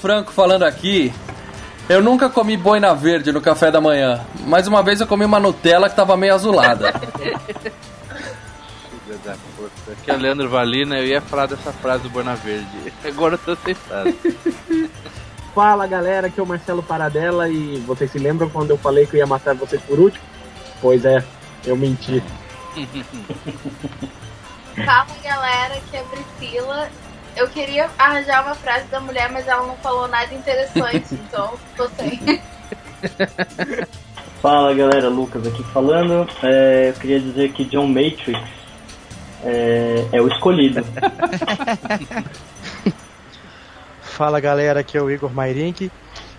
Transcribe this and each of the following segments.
Franco falando aqui. Eu nunca comi boina verde no café da manhã, mas uma vez eu comi uma Nutella que tava meio azulada. Aqui é o Leandro Valina, eu ia falar dessa frase do Boina Verde. Agora eu tô aceitado. Fala galera, aqui é o Marcelo Paradela e vocês se lembram quando eu falei que eu ia matar vocês por último? Pois é, eu menti. Fala galera, aqui é a Priscila. Eu queria arranjar uma frase da mulher, mas ela não falou nada interessante, então tô sem. Fala galera, Lucas aqui falando. É, eu queria dizer que John Matrix é, é o escolhido. Fala galera, aqui é o Igor Mairink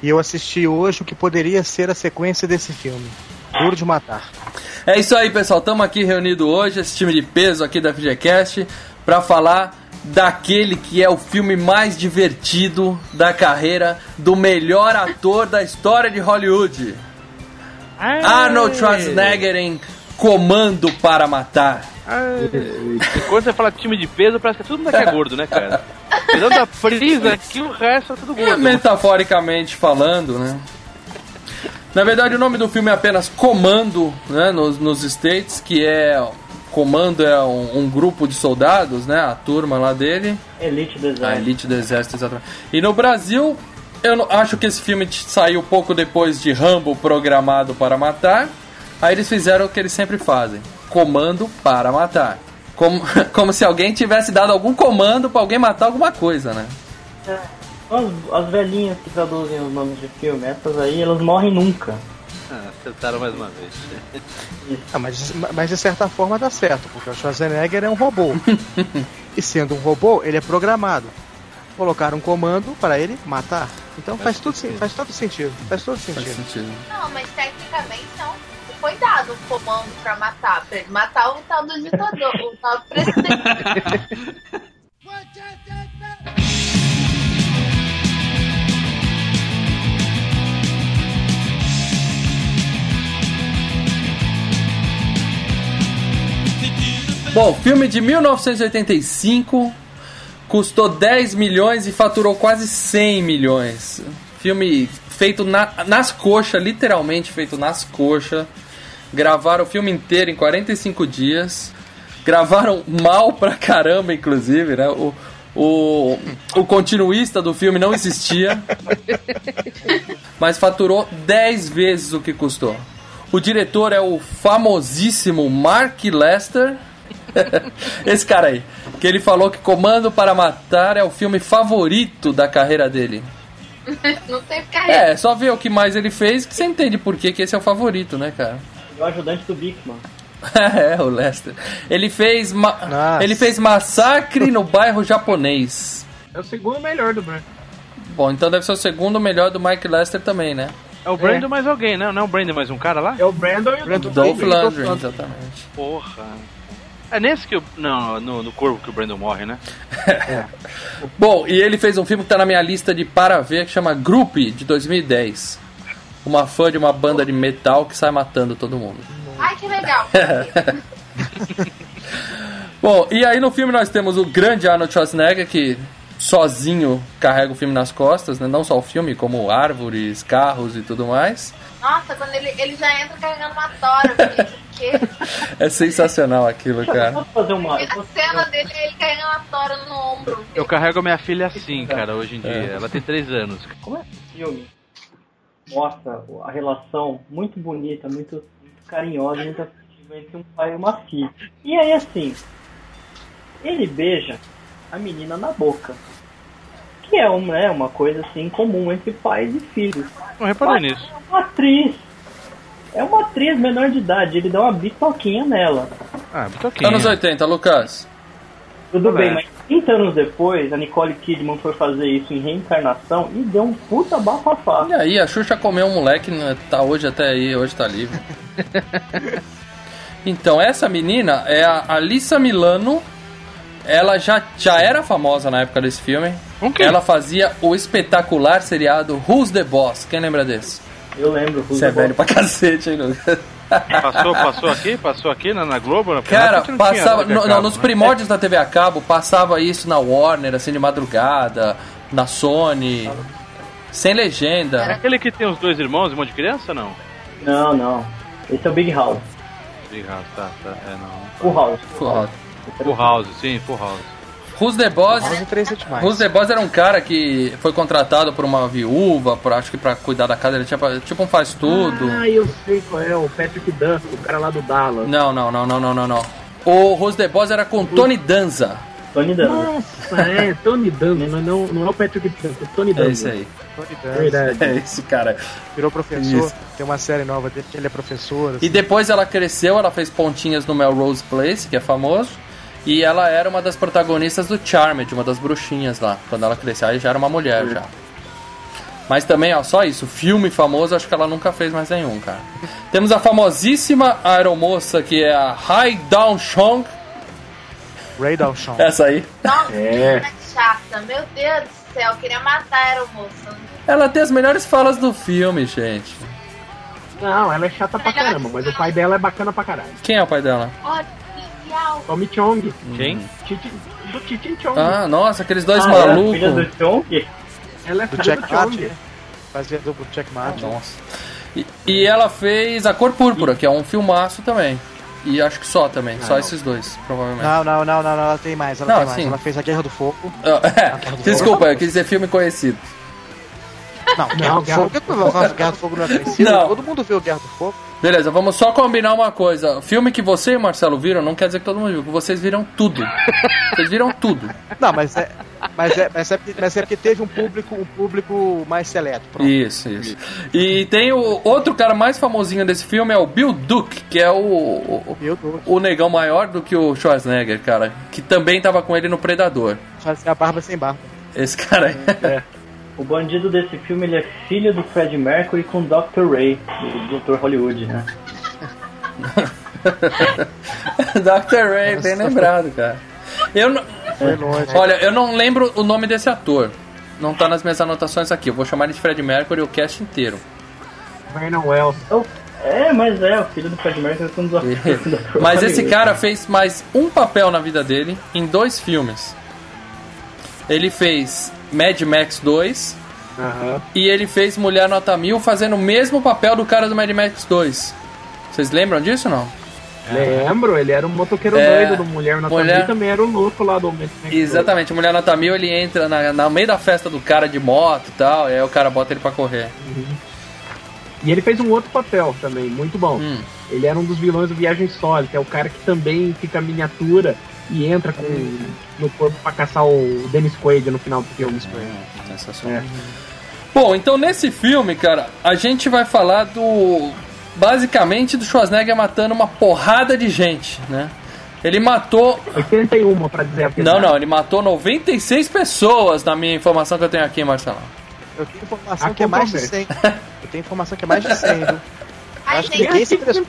e eu assisti hoje o que poderia ser a sequência desse filme. Duro de Matar. É isso aí, pessoal. Estamos aqui reunidos hoje, esse time de peso aqui da FGCast, para falar daquele que é o filme mais divertido da carreira do melhor ator da história de Hollywood. Arnold Schwarzenegger em Comando para Matar. E quando você fala time de peso, parece que todo mundo aqui é gordo, né, cara? Tirando a frisa aqui, o resto é tudo gordo. Metaforicamente falando, né? Na verdade, o nome do filme é apenas Comando, né, nos, nos States, que é... Comando é um, um grupo de soldados, né, a turma lá dele. Elite do A Exército. elite do exército, exatamente. E no Brasil, eu não- acho que esse filme saiu pouco depois de Rambo Programado para Matar. Aí eles fizeram o que eles sempre fazem: Comando para Matar. Como, como se alguém tivesse dado algum comando para alguém matar alguma coisa, né? As, as velhinhas que traduzem os nomes de filme, essas aí, elas morrem nunca. Ah, acertaram mais uma vez. Ah, mas, mas de certa forma dá certo, porque o Schwarzenegger é um robô. e sendo um robô, ele é programado. Colocaram um comando para ele matar. Então faz, tudo, sen- faz todo sentido. Faz todo Faz sentido. sentido. Não, mas tecnicamente não foi dado um comando pra matar, pra ele matar o tal do ditador, o tal do presidente. Bom, filme de 1985 custou 10 milhões e faturou quase 100 milhões. Filme feito na- nas coxas, literalmente feito nas coxas. Gravaram o filme inteiro em 45 dias. Gravaram mal pra caramba, inclusive, né? O, o, o continuista do filme não existia. mas faturou 10 vezes o que custou. O diretor é o famosíssimo Mark Lester. Esse cara aí. Que ele falou que Comando para Matar é o filme favorito da carreira dele. Não tem carreira. É, só ver o que mais ele fez que você entende por que, que esse é o favorito, né, cara? O ajudante do Bigman. é, o Lester. Ele fez, ma- Nossa. ele fez Massacre no bairro japonês. É o segundo melhor do branco. Bom, então deve ser o segundo melhor do Mike Lester também, né? É o Brandon mais alguém, né? Não é o Brandon mais um cara lá? É o Brandon e o Brandon Dolph Lundgren. exatamente. Porra. É nesse que o. Não, no, no corvo que o Brandon morre, né? Bom, e ele fez um filme que tá na minha lista de para ver que chama Group de 2010. Uma fã de uma banda de metal que sai matando todo mundo. Ai, que legal. Bom, e aí no filme nós temos o grande Arnold Schwarzenegger que sozinho carrega o filme nas costas, né? Não só o filme, como árvores, carros e tudo mais. Nossa, quando ele, ele já entra carregando uma tora. eu? É sensacional aquilo, cara. Posso fazer uma. A cena dele é ele carregando uma tora no ombro. Eu carrego a minha filha assim, cara, hoje em dia. É. Ela tem 3 anos. Como é que esse filme mostra a relação muito bonita, muito, muito carinhosa, muito afetiva entre um pai e uma filha. E aí assim, ele beija a menina na boca. Que é uma, né, uma coisa assim comum entre pais e filhos. Não reparei Mas nisso. É uma atriz. É uma atriz menor de idade, ele dá uma bitoquinha nela. Ah, bitoquinha. Anos 80, Lucas. Tudo Ah, bem, é. mas 30 anos depois, a Nicole Kidman foi fazer isso em reencarnação e deu um puta bafafá. E aí, a Xuxa comeu um moleque, né, tá hoje até aí, hoje tá livre. então, essa menina é a Alissa Milano. Ela já, já era famosa na época desse filme. Quem? Ela fazia o espetacular seriado Who's the Boss? Quem lembra desse? Eu lembro. Você é velho pra cacete, hein, Lucas? Passou, passou aqui? Passou aqui na, na Globo? Na Cara, não passava. No- cabo, não, nos né? primórdios da TV a cabo, passava isso na Warner, assim, de madrugada, na Sony, sem É legenda. aquele que tem os dois irmãos, irmão de criança não? Não, não. Esse é o Big House. Big House, tá, tá. É, não. Full House. Full Full House, sim, Full House. Who's the Boss? Demais. Who's the Boss era um cara que foi contratado por uma viúva, pra, acho que pra cuidar da casa, ele tinha pra- tipo um faz tudo. Ah, eu sei qual é, o Patrick Duff, o cara lá do Dallas. Não, não, não, não, não, não, não. O Who's the Boss era com Tony Danza. Tony Danza. Nossa, é, Tony Danza, mas não, não é o Patrick Duff, é Tony Danza. É isso aí. Tony Danza, Verdade. É esse cara. virou professor. Isso. Tem uma série nova dele que ele é professor. E assim. depois ela cresceu, ela fez pontinhas no Melrose Place, que é famoso. E ela era uma das protagonistas do Charmed, uma das bruxinhas lá. Quando ela cresceu, aí já era uma mulher já. Mas também, ó, só isso. Filme famoso, acho que ela nunca fez mais nenhum, cara. Temos a famosíssima aeromoça, que é a Hai Dawn Chong. Ray Dalshawn. Essa aí. Nossa, É. que chata. Meu Deus do céu, eu queria matar a aeromoça. Ela tem as melhores falas do filme, gente. Não, ela é chata pra caramba, mas o pai dela é bacana pra caralho. Quem é o pai dela? Olha. Tommy Chong. Quem? Do Titi Chong. Ah, nossa, aqueles dois Ah, é a filha malucos. do Chonk? Ela é Do filha Jack do Chong. Fazia duplo Jack Martin. Nossa. E, e ela fez A Cor Púrpura, que é um filmaço também. E acho que só também, só esses dois, provavelmente. Não, não, não, não, não, ela tem mais, ela Não, tem mais. sim. Ela fez a Guerra do Fogo. Ah, é, desculpa, eu quis dizer filme conhecido. Não, Guerra do Guerra Fogo. Vai Guerra do Fogo não é conhecido? Não. Todo mundo viu Guerra do Fogo. Beleza, vamos só combinar uma coisa. Filme que você e o Marcelo viram não quer dizer que todo mundo viu, que vocês viram tudo. Vocês viram tudo. Não, mas é. Mas é, mas, é, porque- mas é porque teve um público, um público mais seleto. Pronto. Isso, isso. E tem o outro cara mais famosinho desse filme, é o Bill Duke, que é o, o, o negão maior do que o Schwarzenegger, cara. Que também tava com ele no Predador. Fazia a barba sem barba. Esse cara aí. O bandido desse filme ele é filho do Fred Mercury com o Dr. Ray, do Dr. Hollywood, né? Dr. Ray, bem lembrado, cara. Eu não... Olha, eu não lembro o nome desse ator. Não tá nas minhas anotações aqui. Eu vou chamar ele de Fred Mercury o cast inteiro. Vernon Wells. É, mas é, o filho do Fred Mercury o Dr. Dr. Mas esse cara fez mais um papel na vida dele em dois filmes. Ele fez Mad Max 2 Aham. e ele fez Mulher Nota Mil fazendo o mesmo papel do cara do Mad Max 2. Vocês lembram disso ou não? Lembro, ele era um motoqueiro É, doido do Mulher na Mulher- Mulher... também era o louco lá do Mad Max Exatamente, Mulher Nota Mil ele entra na, na meio da festa do cara de moto e tal, e aí o cara bota ele pra correr. E ele fez um outro papel também, muito bom. Hum. Ele era um dos vilões do Viagem Sólita, é o cara que também fica miniatura e entra com, no corpo pra caçar o Dennis Quaid no final do filme. Sensacional. É. Bom, então nesse filme, cara, a gente vai falar do. Basicamente do Schwarzenegger matando uma porrada de gente, né? Ele matou. 81, pra dizer a Não, verdade. não, ele matou 96 pessoas, na minha informação que eu tenho aqui, Marcelo. Eu tenho informação A que é mais de conta 100. Eu tenho informação que é mais de 100, viu? Acho que gente, ninguém se prestou,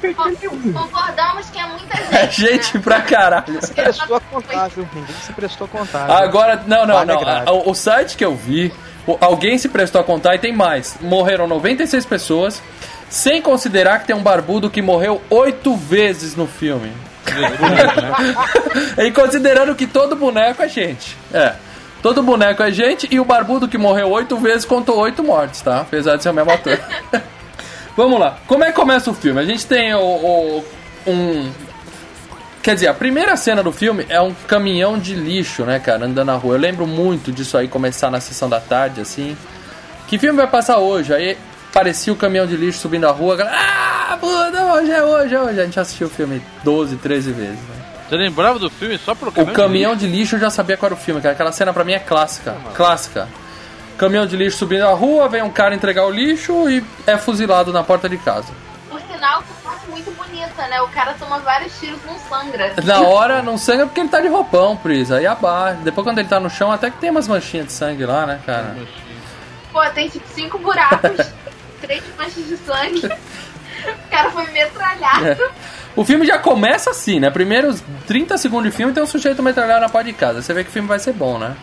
concordamos que é muita gente. É gente né? pra caralho. se prestou a contar, viu? Ninguém se prestou a contar. Agora, não, não, não. O, o site que eu vi, alguém se prestou a contar e tem mais. Morreram 96 pessoas, sem considerar que tem um barbudo que morreu oito vezes no filme. e considerando que todo boneco é gente. É. Todo boneco é gente e o barbudo que morreu oito vezes contou oito mortes, tá? Apesar de ser o mesmo ator. Vamos lá. Como é que começa o filme? A gente tem o, o- um. Quer dizer, a primeira cena do filme é um caminhão de lixo, né, cara, andando na rua. Eu lembro muito disso aí começar na sessão da tarde, assim. Que filme vai passar hoje? Aí parecia o caminhão de lixo subindo a rua. a galera, Ah, puta, hoje é hoje, é hoje. A gente assistiu o filme 12, 13 vezes. Né? Você lembrava do filme só pro O caminhão de lixo eu já sabia qual era o filme, cara. Aquela cena pra mim é clássica. Clássica. Caminhão de lixo subindo a rua, vem um cara entregar o lixo e é fuzilado na porta de casa. Por sinal, que parte muito bonita, né? O cara toma vários tiros não sangra. Na hora não sangra porque ele tá de roupão, Pris. Aí abaixa. Depois quando ele tá no chão, até que tem umas manchinhas de sangue lá, né, cara? Pô, tem tipo cinco buracos, três manchas de sangue. O cara foi metralhado. É. O filme já começa assim, né? Primeiros 30 segundos de filme tem um sujeito metralhado na porta de casa. Você vê que o filme vai ser bom, né?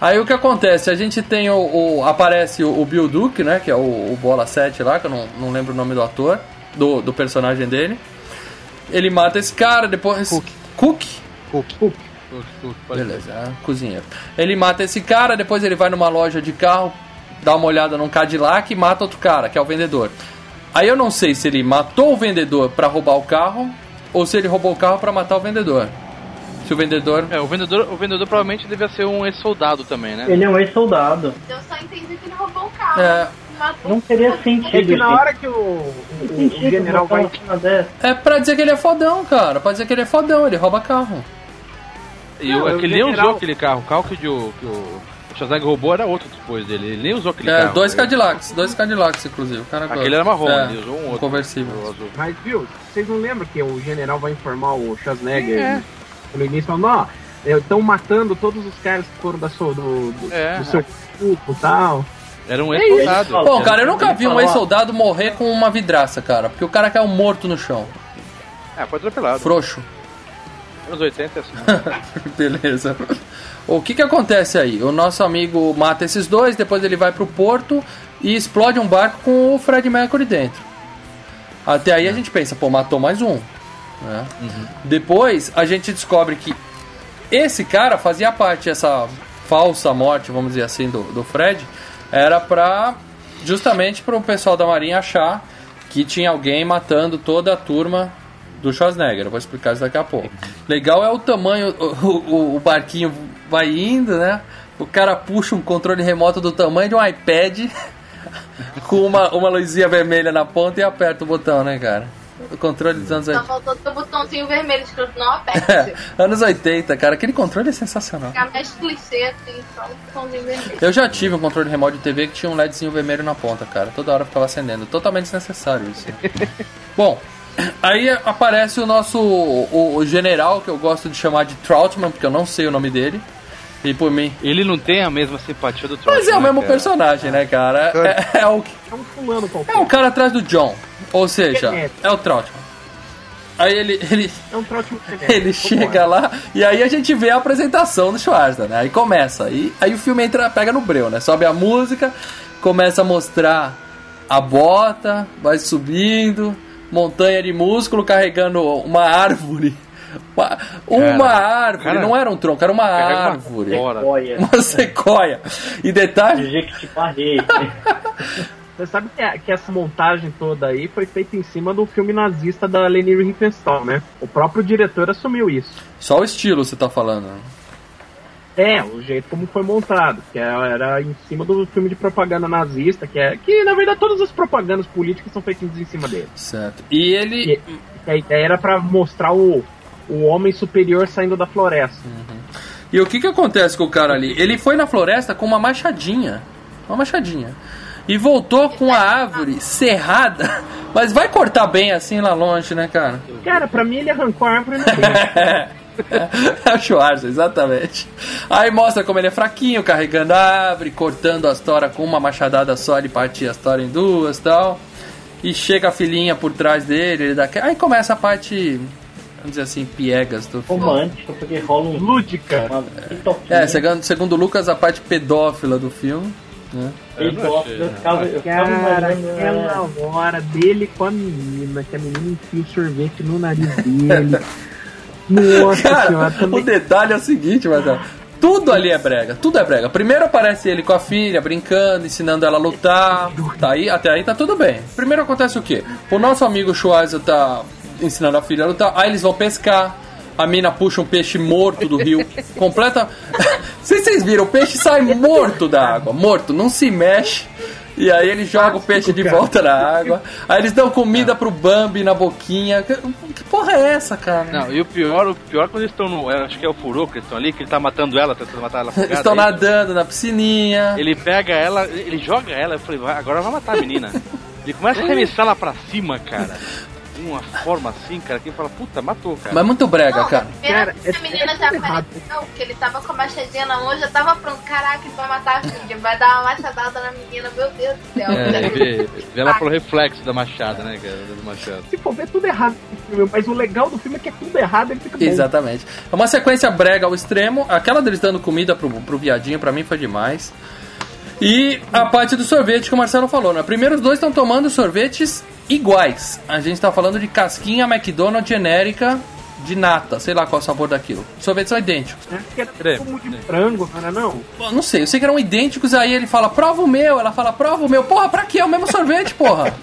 Aí o que acontece? A gente tem o. o- aparece o, o Bill Duke, né? Que é o, o Bola 7 lá, que eu não, não lembro o nome do ator, do, do personagem dele. Ele mata esse cara, depois. Cook. Cook? Cook. Tudo, pode Beleza, é, cozinheiro. Ele mata esse cara, depois ele vai numa loja de carro, dá uma olhada num Cadillac e mata outro cara, que é o vendedor. Aí eu não sei se ele matou o vendedor pra roubar o carro ou se ele roubou o carro pra matar o vendedor. Se o vendedor. É, o vendedor, o vendedor provavelmente devia ser um ex-soldado também, né? Ele é um ex-soldado. Eu só entendi que ele roubou o carro. É. Não teria É sentido. que na hora que o, o- Não o sentido general vai. É pra dizer que ele é fodão, cara. Pra dizer que ele é fodão, ele rouba carro. E Não, o, é que ele nem general- usou aquele carro. O carro que, o- que o Schwarzenegger roubou era outro depois dele. Ele nem usou aquele É, carro. dois Ele- Cadillacs, dois Cadillacs, inclusive. O cara Aquele era marrom, é, ele usou um outro. Conversível. Mas viu, vocês não lembram que o general vai informar o Schwarzenegger É. no início falando, ó, estão matando todos os caras que foram da sua, do, do, É. do seu grupo e tal. Era um É ex-soldado. Bom, cara, eu nunca vi um ex-soldado morrer com uma vidraça, cara. Porque o cara caiu morto no chão. É, foi atropelado. Frouxo. Anos 80 é assim. Beleza. O que que acontece aí? O nosso amigo mata esses dois, depois ele vai pro porto e explode um barco com o Fred Mercury dentro. Até aí a gente pensa, pô, matou mais um. Né? Depois a gente descobre que esse cara fazia parte, essa falsa morte, vamos dizer assim, do, do Fred, era pra justamente para o pessoal da Marinha achar que tinha alguém matando toda a turma do Schwarzenegger. Eu vou explicar isso daqui a pouco. Legal é o tamanho, o, o- o barquinho vai indo, né? O cara puxa um controle remoto do tamanho de um iPad com uma, uma luzinha vermelha na ponta e aperta o botão, né, cara? O controle dos anos Só 80. faltou ter o botãozinho vermelho escrito não aperte. É, anos 80, cara. Aquele controle é sensacional. Ficar mais clichê assim, só um botãozinho vermelho. Eu já tive um controle remoto de TV que tinha um LEDzinho vermelho na ponta, cara. Toda hora ficava acendendo. Totalmente desnecessário isso. Bom, aí aparece o nosso o, o general, que eu gosto de chamar de Troutman, porque eu não sei o nome dele. E por mim. Ele não tem a mesma simpatia do Trout. Mas é o né, mesmo cara? personagem, né, cara? É, é o, É um fulano qualquer. é o cara atrás do John. Ou seja, É. é o Troutman. Aí ele, ele, É um Ele chega lá e aí a gente vê a apresentação do Schwarza, né? Aí começa. E aí o filme entra, pega no breu, né? Sobe a música, começa a mostrar a bota, vai subindo, montanha de músculo carregando uma árvore. Uma, uma árvore, cara, não era um tronco, era uma árvore. Uma sequoia. E detalhe, de Jequitiparrei. Você sabe que, que essa montagem toda aí foi feita em cima do filme nazista da Leni Riefenstahl, né? O próprio diretor assumiu isso. só o estilo você tá falando. É, o jeito como foi montado, que era, em cima do filme de propaganda nazista, que é que na verdade todas as propagandas políticas são feitas em cima dele. Certo. E ele. E, e a ideia era pra mostrar o, o homem superior saindo da floresta. E o que que acontece com o cara ali? Ele foi na floresta com uma machadinha. Uma machadinha. E voltou com a árvore serrada. Mas vai cortar bem assim lá longe, né, cara? Cara, pra mim ele arrancou a árvore no. É o Schwarza, exatamente. Aí mostra como ele é fraquinho, carregando a árvore, cortando as toras com uma machadada só, ele partia as toras em duas tal. E chega a filhinha por trás dele, ele dá... aí começa a parte, vamos dizer assim, piegas do filme. Romântico, porque rola um. Lúdica. Uma pitoquinha. É, segundo, segundo o Lucas, a parte pedófila do filme. Né? Eu gosto, eu ficava, eu ficava Cara, imaginando, aquela hora dele com a menina, que a menina enfia o sorvete no nariz dele. Nossa Cara, senhora, o também. detalhe é o seguinte, Marcelo. Tudo ali é brega, tudo é brega. Primeiro aparece ele com a filha, brincando, ensinando ela a lutar. Tá aí, até aí tá tudo bem. Primeiro acontece o quê? O nosso amigo Schwarza tá ensinando a filha a lutar, aí eles vão pescar. A mina puxa um peixe morto do rio. Completa. Se vocês viram, o peixe sai morto da água, morto, não se mexe. E aí ele joga o peixe de volta na água. Aí eles dão comida pro Bambi na boquinha. Que, porra é essa, cara? Não, e o pior, o pior é quando eles estão no. Acho que é o Furo que eles estão ali, que ele tá matando ela, tentando matar ela afogada. Eles estão aí nadando na piscininha. Ele pega ela, ele joga ela, eu falei, agora vai matar a menina. Ele começa a arremessar ela pra cima, cara. De uma forma assim, cara, que ele fala, puta, matou, cara. Mas muito brega, Não, cara. Cara, que é- a menina é já apareceu, que ele tava com a machadinha na mão, já tava pronto. Caraca, ele vai matar a filha, vai dar uma machadada na menina, meu Deus do céu. É, vê, vê ela pelo reflexo da machada, né, cara? Do machado. Se for ver, tudo errado mas o legal do filme é que é tudo errado ele fica bom. Exatamente. É uma sequência brega ao extremo. Aquela deles dando comida pro, pro viadinho, pra mim, foi demais. E a parte do sorvete que o Marcelo falou, né? Primeiro os dois estão tomando sorvetes iguais. A gente tá falando de casquinha McDonald's genérica de nata, sei lá qual é o sabor daquilo. Os sorvetes são idênticos. Que era Creme, como de creme. frango, não era não? Bom, Não sei, eu sei que eram idênticos, aí ele fala, prova o meu, ela fala, prova o meu. Porra, pra quê? É o mesmo sorvete, porra.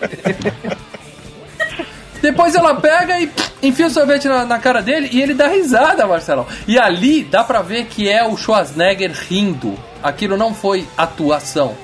Depois ela pega e enfia o sorvete na, na cara dele e ele dá risada, Marcelão. E ali dá pra ver que é o Schwarzenegger rindo. Aquilo não foi atuação.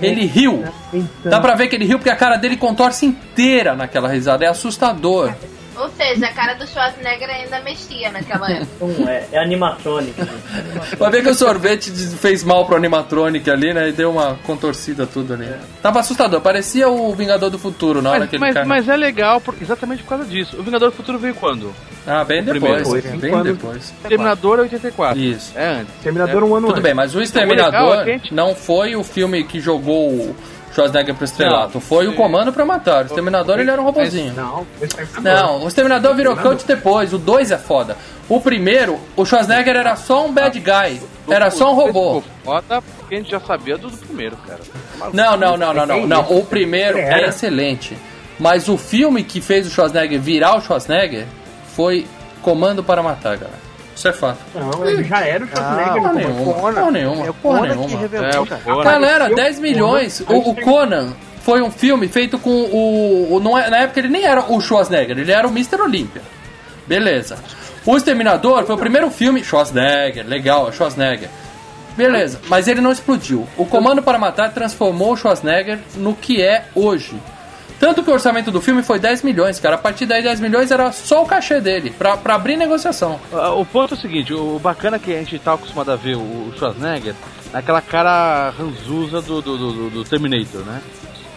Ele riu. Então, Dá pra ver que ele riu porque a cara dele contorce inteira naquela risada. É assustador. Ou seja, a cara do Schwarzenegger ainda mexia naquela época. Então, é, é animatrônico. gente. Vai ver que o sorvete fez mal pro animatronic ali, né? E deu uma contorcida tudo ali. Tava assustador. Parecia o Vingador do Futuro na hora Mas, que ele mas, cai. mas é legal por- exatamente por causa disso. O Vingador do Futuro veio quando? Ah, bem primeiro. depois. Foi, Bem quando- depois. Terminador é 84. Isso. É antes. Terminador um ano Tudo antes. bem, mas o Exterminador é a gente- não foi o filme que jogou o Schwarzenegger pro estrelato. Não. Foi o Comando pra Matar. O Exterminador ele era um robozinho. Não, Exterminador. Não, o Exterminador virou cult depois. O 2 é foda. O primeiro, o Schwarzenegger era só um bad guy. Era só um robô. Foda porque a gente já sabia do, primeiro, cara. Não, não, não, não, não. não. O primeiro é excelente. Mas o filme que fez o Schwarzenegger virar o Schwarzenegger foi Comando para Matar, galera. Isso é fato. Não, ele já era o Schwarzenegger. porra no nenhuma. Porra nenhuma. É o Porra Conan que nenhuma. revelou, É, cara. Conan. Galera, Eu- 10 milhões. O, o Conan foi um filme feito com o. o não é, na época ele nem era o Schwarzenegger, ele era o Mr. Olympia. Beleza. O Exterminador foi o primeiro filme. Schwarzenegger, legal, é Schwarzenegger. Beleza, mas ele não explodiu. O Comando para Matar transformou o Schwarzenegger no que é hoje. Tanto que o orçamento do filme foi 10 milhões, cara. A partir daí, 10 milhões era só o cachê dele, pra, pra abrir negociação. O ponto é o seguinte, o bacana é que a gente tá acostumado a ver o Schwarzenegger naquela cara ranzuza do, do, do, do Terminator, né?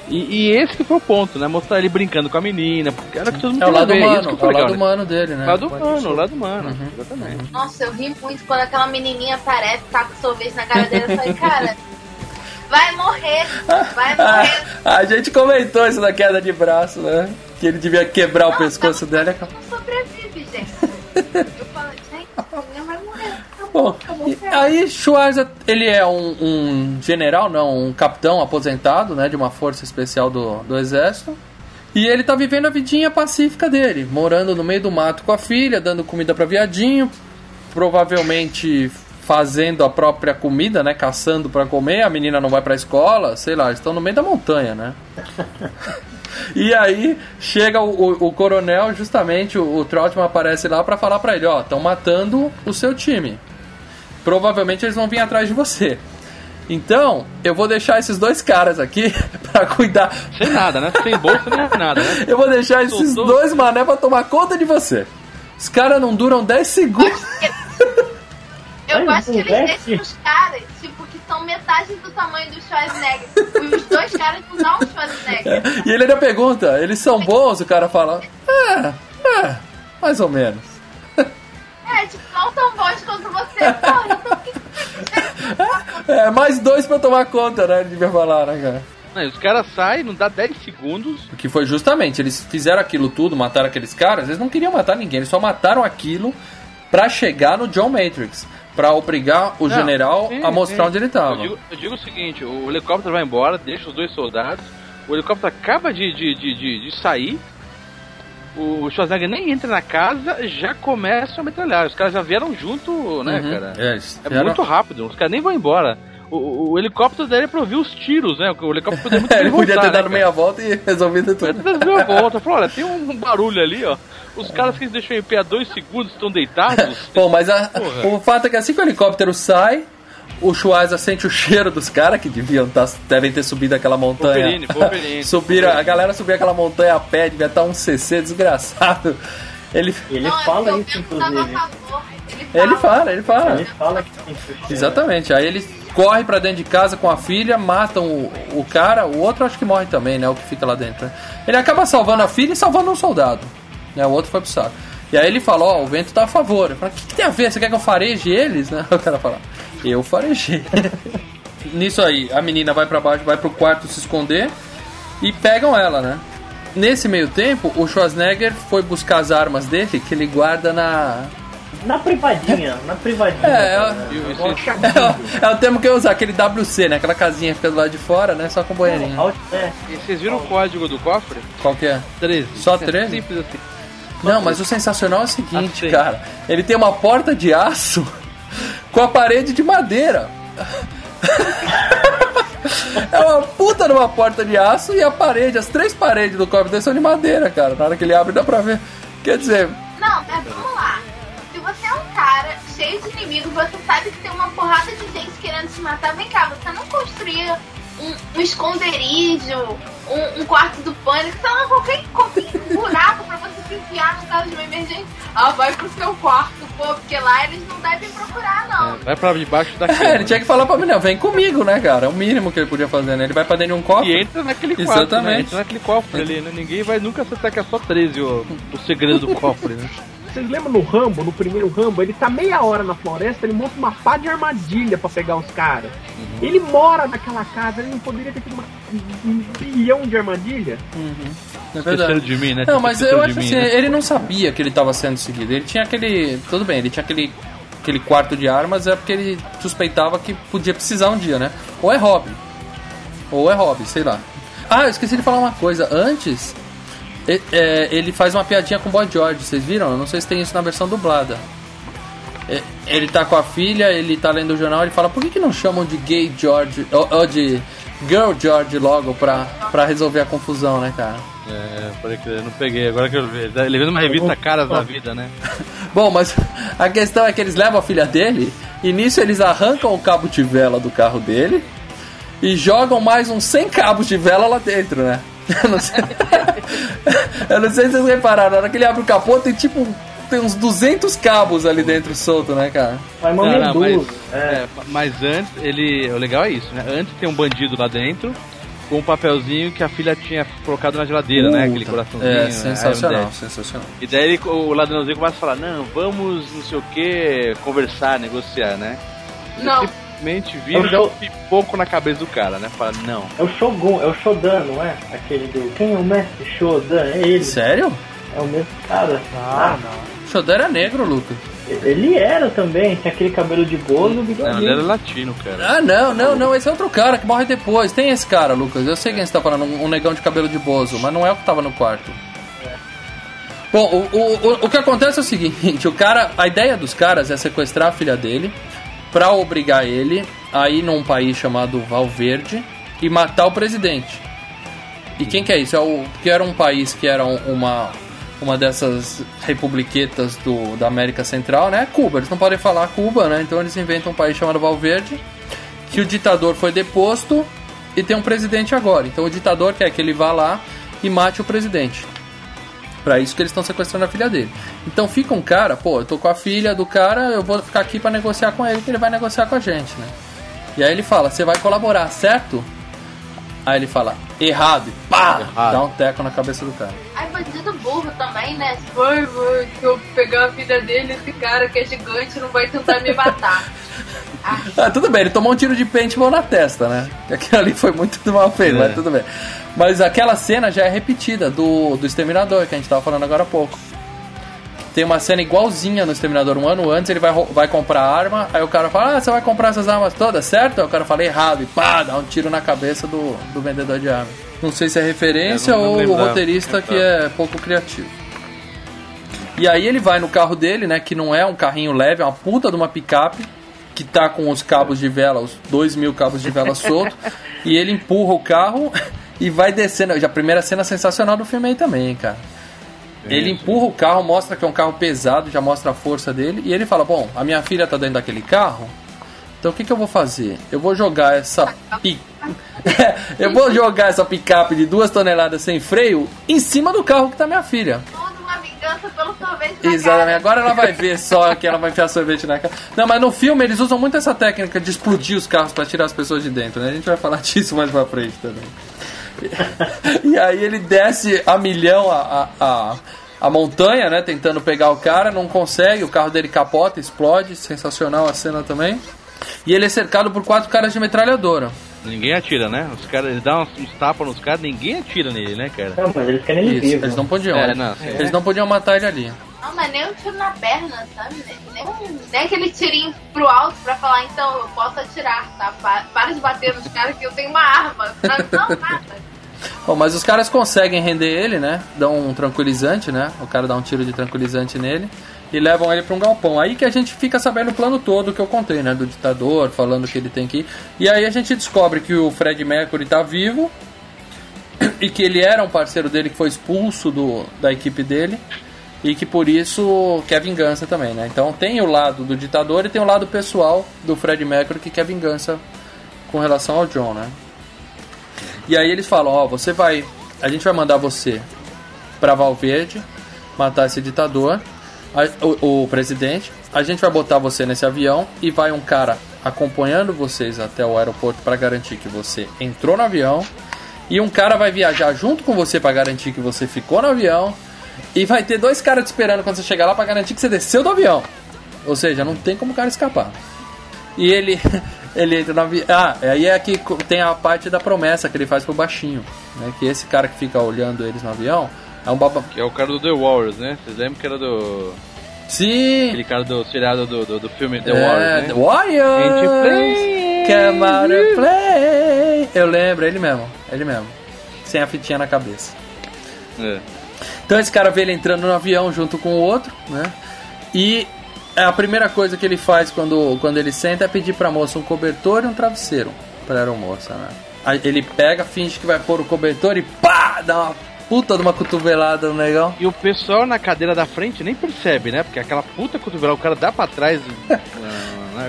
E, e esse que foi o ponto, né? Mostrar ele brincando com a menina, porque era que todo mundo É o lado ver, isso humano, que é o foi legal, lado né? humano dele, né? Lado humano, lado humano, exatamente. Nossa, eu ri muito quando aquela menininha aparece, tá com sorvete na cara dele. Eu falei, cara, vai morrer, vai morrer. a gente comentou isso na queda de braço, né? Que ele devia quebrar o Não, pescoço tá- dela e acabou. Não sobrevive, gente. Eu falo, gente, a menina vai morrer. Bom, aí Schwarza, ele é um, um general, não, um capitão aposentado, né, de uma força especial do, do exército. E ele tá vivendo a vidinha pacífica dele, morando no meio do mato com a filha, dando comida pra viadinho, provavelmente fazendo a própria comida, né, caçando pra comer, a menina não vai pra escola, sei lá, eles estão no meio da montanha, né? E aí chega o, o- o coronel, justamente, o, o Trautmann aparece lá pra falar pra ele, ó, estão matando o seu time. Provavelmente eles vão vir atrás de você. Então, eu vou deixar esses dois caras aqui pra cuidar. Sem nada, né? Sem bolsa nem nada, né? Eu vou deixar esses dois mané pra tomar conta de você. Os caras não duram 10 segundos. Eu Mas acho que eles deixam os caras, tipo, que são metade do tamanho do Schwarzenegger. Os dois caras não dão o Schwarzenegger. E ele ainda pergunta, eles são bons? O cara fala, é, é, mais ou menos. É, tipo, não tão bons quanto você. Porra, então que É, mais dois pra tomar conta, né? Ele devia falar, né, cara? Não, os caras saem, não dá 10 segundos. Que foi justamente, eles fizeram aquilo tudo, mataram aqueles caras, eles não queriam matar ninguém, eles só mataram aquilo pra chegar no John Matrix. Pra obrigar o Não, general sim, a mostrar sim. onde ele tava. Eu digo, eu digo o seguinte, o helicóptero vai embora, deixa os dois soldados, o helicóptero acaba de, de, de, de, de sair, o Schwarzenegger nem entra na casa, já começa a metralhar. Os caras já vieram junto, né, Uhum. cara? É, É muito rápido, os caras nem vão embora. O, o- helicóptero dele é pra ouvir os tiros, né? O helicóptero poderia muito ele bem podia ter dado né, meia volta e resolvido tudo. Podia ter dado meia volta. Falou, olha, tem um barulho ali, ó. Os caras que deixam em pé há dois segundos estão deitados. Bom, mas a- o fato é que assim que o helicóptero sai, o Schwarza sente o cheiro dos caras que deviam tá, devem ter subido aquela montanha. Wolverine, Wolverine. Subiram, a galera subiu aquela montanha a pé, devia estar um CC desgraçado. Ele, Ele Não, é fala isso, inclusive. favor. ele fala, ele fala. Ele fala que tem Exatamente. Aí ele corre pra dentro de casa com a filha, matam o, o cara, o outro acho que morre também, né? O que fica lá dentro. né? Ele acaba salvando a filha e salvando um soldado. Né? O outro foi pro saco. E aí ele fala, ó, o vento tá a favor. Eu falo, o que, que tem a ver? Você quer que eu fareje eles? Né? O cara fala, eu farejei. Nisso aí, a menina vai pra baixo, vai pro quarto se esconder e pegam ela, né? Nesse meio tempo, o Schwarzenegger foi buscar as armas dele, que ele guarda na, Na privadinha, na privadinha. É, cara. Nossa, É, o- é o termo que eu usar, aquele WC, né? Aquela casinha que fica do lado de fora, né? Só com banheirinho. Alt- é, E vocês viram o código do cofre? Qual que é? 13. Só É 13? Simples assim. Não, mas o sensacional é o seguinte, Assim. cara. Ele tem uma porta de aço com a parede de madeira. É uma puta numa porta de aço e a parede, as três paredes do dele são de madeira, cara. Na hora que ele abre dá pra ver. Quer dizer, Não, mas vamos cheio de inimigos, você sabe que tem uma porrada de gente querendo te matar. Vem cá, você não construía um, um esconderijo, um, um quarto do pânico, sei lá, qualquer, qualquer buraco pra você se enfiar no caso de uma emergência. Ah, vai pro seu quarto, pô, porque lá eles não devem procurar, não. Vai pra debaixo da cama. é, ele tinha que falar pra mim, não, vem comigo, né, cara? É o mínimo que ele podia fazer, né? Ele vai pra dentro de um cofre. E entra naquele quarto, Exatamente. né? Entra naquele cofre ali, né? Ninguém vai nunca acertar que é só 13 o, o segredo do cofre, né? Vocês lembram no Rambo, no primeiro Rambo, ele tá meia hora na floresta, ele monta uma pá de armadilha pra pegar os caras. Ele mora naquela casa, ele não poderia ter tido uma, um bilhão de armadilha? É Esqueceram de mim, né? Não, mas eu de acho mim, assim, né? ele não sabia que ele tava sendo seguido. Ele tinha aquele. Tudo bem, ele tinha aquele, aquele quarto de armas, é porque ele suspeitava que podia precisar um dia, né? Ou é hobby. Ou é hobby, sei lá. Ah, eu esqueci de falar uma coisa. Antes, é, ele faz uma piadinha com o Boy George, vocês viram? Eu não sei se tem isso na versão dublada. É, Ele tá com a filha, ele tá lendo o jornal, ele fala, por que, que não chamam de gay George, ou, ou de girl George logo pra, pra resolver a confusão, né, cara? É, pode crer, eu não peguei, agora que eu vi. Ele vendo uma revista Caras da Vida, né? Bom, mas a questão é que eles levam a filha dele e nisso eles arrancam o cabo de vela do carro dele e jogam mais uns 100 cabos de vela lá dentro, né? Eu não sei, Eu não sei se vocês repararam, na hora que ele abre o capô tem tipo tem uns 200 cabos ali dentro solto, né, cara? vai uma Não, não, medusa. mas, é. é, mas antes, ele. O legal é isso, né? Antes tem um bandido lá dentro com um papelzinho que a filha tinha colocado na geladeira, né? Aquele coraçãozinho. É, né? sensacional, Dead. sensacional. E daí ele- o ladrãozinho começa a falar, não, vamos não sei o que, conversar, negociar, né? Não. Simplesmente vira e dá um pipoco na cabeça do cara, né? Fala, não. É o Shogun, é o Shodan, não é? Aquele do. Quem é o mestre Shodan? É ele. Sério? É o mesmo cara. Ah, não. Shodan era negro, Lucas. Ele era também, tinha aquele cabelo de bozo e Não, ele era latino, cara. Ah, não, não, não, esse é outro cara que morre depois. Tem esse cara, Lucas. Eu sei quem você tá falando, um, um negão de cabelo de bozo, mas não é o que tava no quarto. Bom, o, o, o, o que acontece é o seguinte, o cara, a ideia dos caras é sequestrar a filha dele pra obrigar ele a ir num país chamado Valverde e matar o presidente. E quem que é isso? É o que era um país que era um- uma uma dessas republiquetas do, da América Central, né? Cuba. Eles não podem falar Cuba, né? Então eles inventam um país chamado Valverde, que o ditador foi deposto e tem um presidente agora. Então o ditador quer que ele vá lá e mate o presidente. Pra isso que eles estão sequestrando a filha dele. Então fica um cara, pô, eu tô com a filha do cara, eu vou ficar aqui pra negociar com ele, que ele vai negociar com a gente, né? E aí ele fala, você vai colaborar, certo? Aí ele fala, errado, e pá! Errado. Dá um teco na cabeça do cara. Ai, bandido burro também, né? Se for, eu pegar a filha dele, esse cara que é gigante não vai tentar me matar. Ah, Ah, tudo bem, ele tomou um tiro de paintball na testa, né? Aquilo ali foi muito mal feito, É. mas tudo bem. Mas aquela cena já é repetida do, do Exterminador, que a gente tava falando agora há pouco. Tem uma cena igualzinha no Exterminador. Um ano antes ele vai, vai comprar arma, aí o cara fala, ah, você vai comprar essas armas todas, certo? Aí o cara fala errado e pá, dá um tiro na cabeça do, do vendedor de armas. Não sei se é referência não- não ou o roteirista que é pouco criativo. E aí ele vai no carro dele, né? Que não é um carrinho leve, é uma puta de uma picape que tá com os cabos de vela, os dois mil cabos de vela soltos, e ele empurra o carro e vai descendo. Já a primeira cena sensacional do filme aí também, cara. Ele empurra o carro, mostra que é um carro pesado, já mostra a força dele, e ele fala: Bom, a minha filha tá dentro daquele carro, Então o que, que eu vou fazer? Eu vou jogar essa pi... eu vou jogar essa picape de duas toneladas sem freio em cima do carro que tá minha filha. Tudo uma vingança pelo sorvete na Exatamente. cara. Agora ela vai ver só que ela vai enfiar sorvete na cara. Não, mas no filme eles usam muito essa técnica de explodir os carros pra tirar as pessoas de dentro, né? A gente vai falar disso mais pra frente também. E aí ele desce a milhão a, a, a, a montanha, né? Tentando pegar o cara, não consegue, o carro dele capota, explode. Sensacional a cena também. E ele é cercado por quatro caras de metralhadora. Ninguém atira, né? Os caras, eles dão uns, tapas nos caras, ninguém atira nele, né, cara? Não, mas eles querem ele Isso, vivo. eles não podiam. É, né? não, sim. Eles não podiam matar ele ali. Não, mas nem um tiro na perna, sabe? Nem, nem aquele tirinho pro alto pra falar, então, eu posso atirar, tá? Pa- Para de bater nos caras que eu tenho uma arma. Não, não nada. Bom, mas os caras conseguem render ele, né? Dão um tranquilizante, né? O cara dá um tiro de tranquilizante nele e levam ele pra um galpão. Aí que a gente fica sabendo o plano todo que eu contei, né? Do ditador, falando que ele tem que ir. E aí a gente descobre que o Fred Mercury tá vivo e que ele era um parceiro dele que foi expulso do, da equipe dele e que por isso quer vingança também, né? Então tem o lado do ditador e tem o lado pessoal do Fred Mercury que quer vingança com relação ao John, né? E aí eles falam, ó, você vai, a gente vai mandar você pra Valverde matar esse ditador, a- o, o presidente. A gente vai botar você nesse avião e vai um cara acompanhando vocês até o aeroporto pra garantir que você entrou no avião. E um cara vai viajar junto com você pra garantir que você ficou no avião. E vai ter dois caras te esperando quando você chegar lá pra garantir que você desceu do avião. Ou seja, não tem como o cara escapar. E ele ele entra no avião. Ah, aí é que tem a parte da promessa que ele faz pro baixinho, né? Que esse cara que fica olhando eles no avião é um baba. Que é o cara do The Warriors, né? Vocês lembram que era do. Sim. Aquele cara do seriado do, do, do filme The é, Warriors, The né? Warriors. Gente, play. Come out and play. Eu lembro, ele mesmo, ele mesmo. Sem a fitinha na cabeça. É. Então esse cara vê ele entrando no avião junto com o outro, né? E a primeira coisa que ele faz quando, quando ele senta é pedir pra moça um cobertor e um travesseiro pra aeromoça, né? Aí ele pega, finge que vai pôr o cobertor e pá! Dá uma puta de uma cotovelada no negão. E o pessoal na cadeira da frente nem percebe, né? Porque aquela puta cotovelada, o cara dá pra trás, né?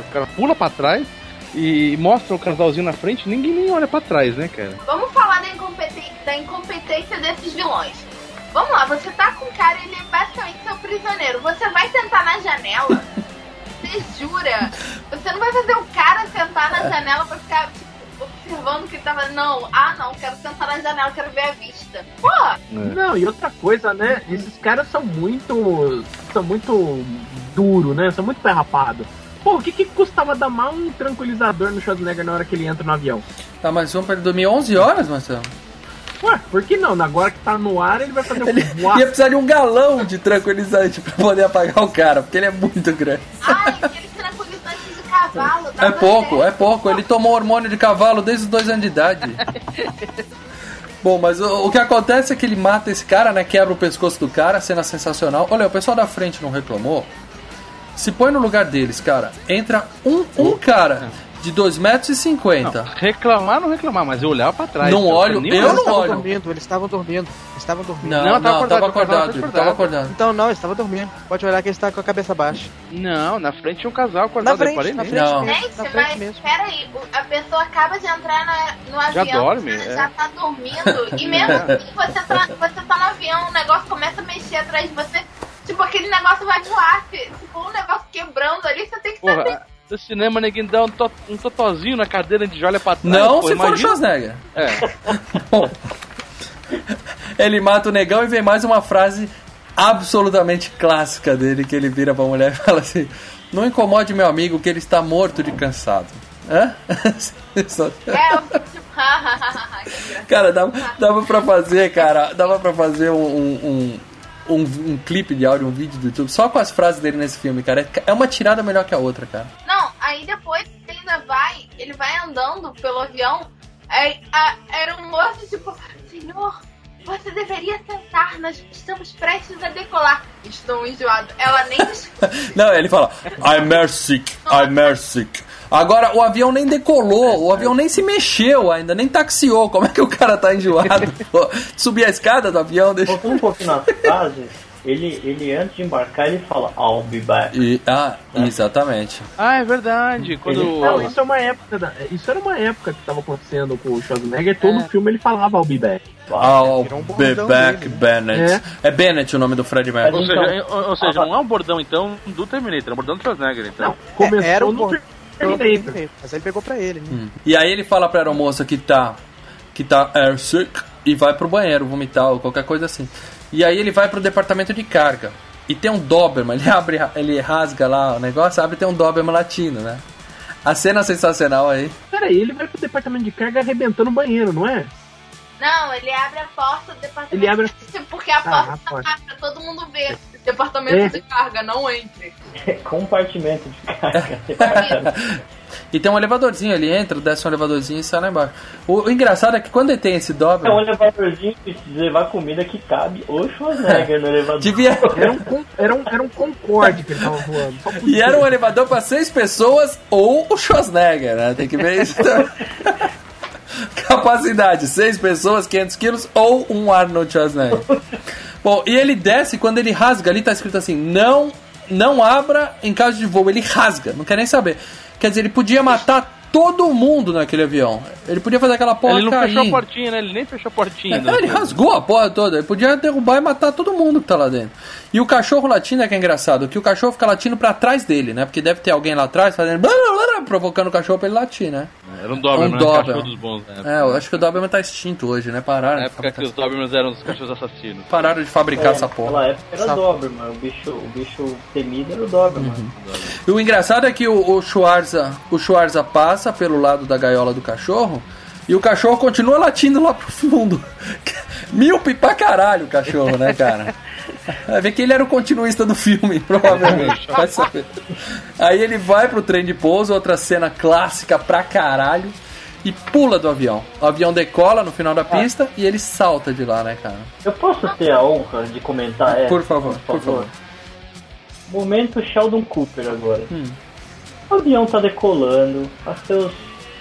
o cara pula pra trás e mostra o casalzinho na frente, ninguém nem olha pra trás, né, cara? Vamos falar da incompetência, da incompetência desses vilões. Vamos lá, você tá com o cara, ele é basicamente seu prisioneiro. Você vai sentar na janela? Você jura? Você não vai fazer o cara sentar na janela pra ficar tipo, observando o que ele tava. Não, ah não, quero sentar na janela, quero ver a vista. Porra! Não, e outra coisa, né? Esses caras são muito. são muito duro, né? São muito perrapados. Pô, o que, que custava dar mal um tranquilizador no Schwarzenegger na hora que ele entra no avião? Tá, mas vamos pra ele dormir 11 horas, Marcelo? Ué, por que não? Agora que tá no ar, ele vai fazer Ele o voar. ia precisar de um galão de tranquilizante pra poder apagar o cara, porque ele é muito grande. Ai, aqueles tranquilizantes de cavalo. É pouco, é pouco. Ele tomou hormônio de cavalo desde os dois anos de idade. Bom, mas o, o que acontece é que ele mata esse cara, né? Quebra o pescoço do cara, cena sensacional. Olha, o pessoal da frente não reclamou. Se põe no lugar deles, cara. Entra um, um cara de 2,50 metros e 50. Reclamar, não reclamar, mas eu olhava pra trás. Não olho, Nem eu olhava. não eles estavam olho. dormindo, eles estavam dormindo. Eles estavam dormindo. Não, Não, não, tava tava acordado, acordado, tava tava acordado. acordado. Então não, eles estavam dormindo. Pode olhar que eles estavam com a cabeça baixa. Não, na frente tinha um casal Na acordado, eu frente, na frente Não. mesmo. Gente, na frente mas mesmo. peraí, a pessoa acaba de entrar na- no Já avião, dorme, o cara é. já tá dormindo, e mesmo assim você tá, você tá no avião, o negócio começa a mexer atrás de você, tipo, aquele negócio vai voar, for um negócio quebrando ali, você tem que estar Porra, no cinema ninguém dá um, to um totozinho na cadeira de olha pra trás. Não, pô, se for o imagina. Schwarzenegger. É. Bom, ele mata o negão e vem mais uma frase absolutamente clássica dele que ele vira pra mulher e fala assim: Não incomode meu amigo que ele está morto de cansado. Hã? É. Cara, dava, dava pra fazer, cara, dava pra fazer um, um, um, um, um clipe de áudio, um vídeo do YouTube só com as frases dele nesse filme, cara. É- É uma tirada melhor que a outra, cara. Não, aí depois ele ainda vai, ele vai andando pelo avião, aí a, era um moço tipo, senhor, você deveria sentar, nós estamos prestes a decolar. Estou enjoado. Ela nem Não, ele fala, I'm sick, I'm sick. Agora, o avião nem decolou, o avião nem se mexeu ainda, nem taxiou. Como é que o cara tá enjoado? pô? Subir a escada do avião, deixa... Voltando um pouquinho na frase, ele, ele antes de embarcar, ele fala, I'll be back. E, ah, exatamente. Ah, é verdade. Quando. Não, isso é uma época. Da, isso era uma época que tava acontecendo com o Schwarzenegger. Todo É. filme ele falava I'll be back. I'll um be back, dele. Bennett. É. Bennett o nome do Fred Mercury. Ou seja, Então- ou, seja, não é um bordão então do Terminator, é um bordão do Schwarzenegger então. Não, começou era um no Terminator. Mas ele pegou pra ele, né? E aí ele fala pra aeromoça que tá que tá airsick e vai pro banheiro vomitar ou qualquer coisa assim. E aí ele vai pro departamento de carga. E tem um Doberman, ele abre, ele rasga lá o negócio, abre e tem um Doberman latino, né? A cena sensacional aí. Peraí, ele vai pro departamento de carga arrebentando o banheiro, não é? Não, ele abre a porta do departamento Ele abre- porque a Ah, porta a tá pra todo mundo ver. Departamento É. de carga, não entre. Compartimento de carga. E tem um elevadorzinho, ele entra, desce um elevadorzinho e sai lá embaixo. O, o engraçado é que quando ele tem esse É um elevadorzinho que de levar comida que cabe o Schwarzenegger no elevador. devia. Era um, era um, era um Concorde que ele tava voando. E era um elevador pra seis pessoas ou o Schwarzenegger, né? Tem que ver isso também. Capacidade, seis pessoas, 500 quilos ou um Arnold Schwarzenegger. Bom, e ele desce, quando ele rasga ali, tá escrito assim: não, não abra em caso de voo. Ele rasga, não quer nem saber. Quer dizer, ele podia matar todo mundo naquele avião. Ele podia fazer aquela porra ele não cair. fechou a portinha, né? Ele nem fechou a portinha. É, ele rasgou a porra toda. Ele podia derrubar e matar todo mundo que tá lá dentro. E o cachorro latindo é que é engraçado, que o cachorro fica latindo pra trás dele, né? Porque deve ter alguém lá atrás fazendo. blá, blá, blá, provocando o cachorro pra ele latir, né? Era um Doberman, Um um Doberman. cachorro dos bons, né? É, eu acho que o Doberman tá extinto hoje, né? Pararam. Na época que os Dobermans eram os cachorros assassinos. Pararam de fabricar essa porra. Naquela época era Essa- Doberman, o bicho, o bicho temido era o Doberman. Uhum. E o engraçado é que o, o Schwarza, o Schwarza passa pelo lado da gaiola do cachorro e o cachorro continua latindo lá pro fundo. Míope pra caralho o cachorro, né, cara? Vai ver que ele era o continuista do filme, provavelmente. Vai saber. Aí ele vai pro trem de pouso, outra cena clássica pra caralho, e pula do avião. O avião decola no final da pista e ele salta de lá, né, cara? Eu posso ter a honra de comentar essa? Por favor, por favor. Momento Sheldon Cooper agora. Hum. O avião tá decolando a seus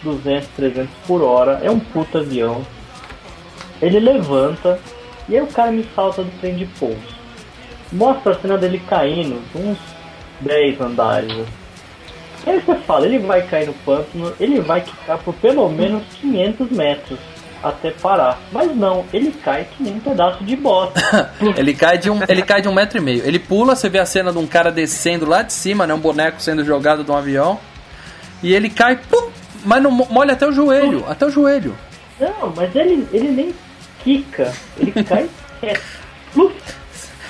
200, 300 por hora. É um puta avião. Ele levanta e aí o cara me salta do trem de pouso. Mostra a cena dele caindo uns 10 andares. assim. Aí você fala, ele vai cair no pântano, ele vai quicar por pelo menos 500 metros até parar. Mas não, ele cai que nem um pedaço de bosta. Ele cai de um, ele cai de um metro e meio. Ele pula, você vê a cena de um cara descendo lá de cima, né? Um boneco sendo jogado de um avião. E ele cai, pum, mas não mo- molha até o joelho, até o joelho. Não, mas ele, ele nem quica, ele cai reto. Pluf,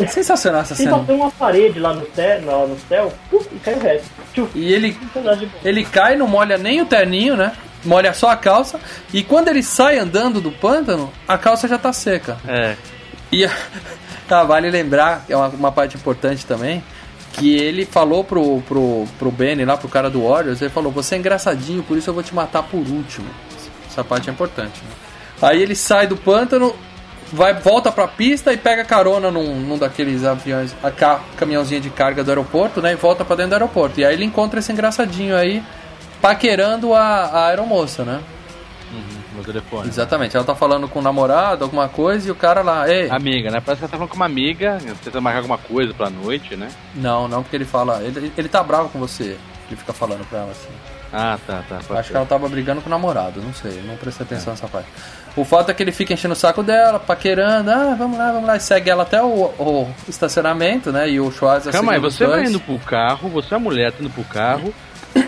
Sensacional essa cena. bateu uma parede lá no céu, lá no céu pluf, e caiu reto. Tchuf, E ele, um ele cai, não molha nem o terninho, né? Molha só a calça. E quando ele sai andando do pântano, a calça já tá seca. É. E ah, vale lembrar, é uma, uma parte importante também, que ele falou pro, pro, pro Benny, lá pro cara do Warriors, ele falou, você é engraçadinho, por isso eu vou te matar por último. Essa parte é importante. né? Aí ele sai do pântano, vai, volta pra pista e pega carona num, num daqueles aviões, a ca, caminhãozinho de carga do aeroporto, né? E volta pra dentro do aeroporto. E aí ele encontra esse engraçadinho aí, paquerando a, a aeromoça, né? Uhum, meu telefone. Exatamente, ela tá falando com o namorado, alguma coisa, e o cara lá, ei, Amiga, né? Parece que ela tá falando com uma amiga, tentando marcar alguma coisa pra noite, né? Não, não, porque ele fala. Ele, ele tá bravo com você. Ele fica falando pra ela assim. Ah, tá, tá. Acho ser. que ela tava brigando com o namorado, não sei, não prestei atenção nessa parte. O fato é que ele fica enchendo o saco dela, paquerando, ah, vamos lá, vamos lá, e segue ela até o, o estacionamento, né? E o Schwarzer Calma aí, você vai indo pro carro, você é a mulher, tá indo pro carro.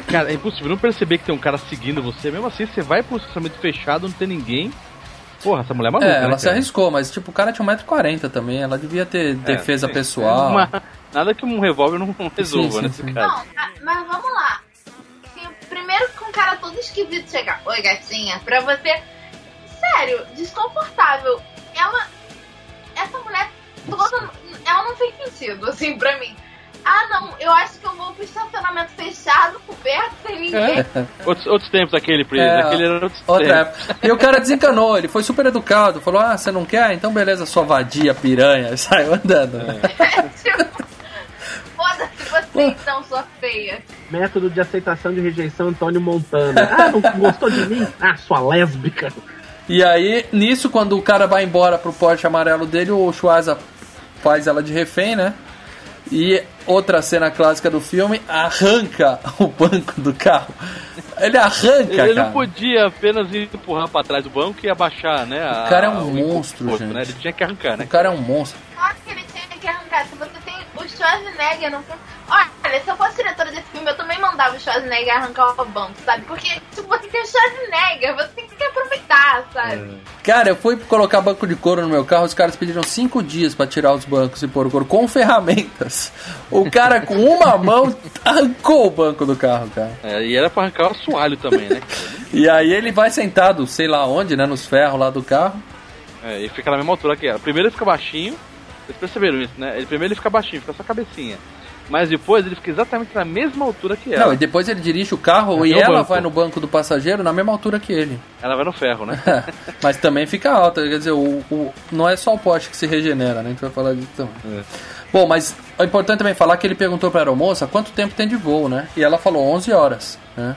Cara, é impossível não perceber que tem um cara seguindo você. Mesmo assim, você vai pro estacionamento fechado, não tem ninguém. Porra, essa mulher é maluca, É, ela né, se cara? arriscou, mas tipo, o cara tinha 1,40m também, ela devia ter defesa sim. pessoal. Uma- Nada que um revólver não resolva Sim, sim, nesse sim. caso. Não, mas, vamos lá. Primeiro que um cara todo esquisito chegar, oi gatinha, pra você. Sério, desconfortável. Ela. Essa mulher toda. Ela não fez sentido, assim, pra mim. Ah, não, eu acho que eu vou pro estacionamento fechado, coberto, sem ninguém. É. Outros, outros tempos aquele, Pri, É, aquele era outros Outra tempos. época. E o cara desencanou, ele foi super educado, falou: Ah, você não quer? Então beleza, sua vadia, piranha, e saiu andando. né? tipo, foda-se você então, sua feia. Método de aceitação de rejeição Antônio Montana. Ah, não gostou de mim? Ah, sua lésbica. E aí, nisso, quando o cara vai embora pro Porsche amarelo dele, o Schwarza faz ela de refém, né? E outra cena clássica do filme, arranca o banco do carro. Ele arranca, Ele cara. não podia apenas empurrar pra trás do banco e abaixar, né? a- O cara é um monstro, corpo, gente. Né? Ele tinha que arrancar, né? O cara é um monstro. Claro que ele tinha que arrancar. Se você tem o Schwarzenegger no filme. Olha, se eu fosse diretora desse filme, eu também mandava o Schwarzenegger arrancar o banco, sabe? Porque se você tem o Schwarzenegger, você tem que aproveitar, sabe? Cara, eu fui colocar banco de couro no meu carro, os caras pediram cinco dias pra tirar os bancos e pôr o couro com ferramentas. O cara com uma mão arrancou o banco do carro, cara. É, e era pra arrancar o assoalho também, né? E aí ele vai sentado, sei lá onde, né, nos ferros lá do carro. É, e fica na mesma altura que ela. Primeiro ele fica baixinho, vocês perceberam isso, né? Ele, primeiro ele fica baixinho, fica só a cabecinha. Mas depois ele fica exatamente na mesma altura que ela. Não, e depois ele dirige o carro e Até o ela banco. vai no banco do passageiro na mesma altura que ele. Ela vai no ferro, né? Mas também fica alta, quer dizer, o, o- não é só o poste que se regenera, né? A gente vai falar disso também. É. Bom, mas é importante também falar que ele perguntou pra aeromoça quanto tempo tem de voo, né? E ela falou 11 horas, né?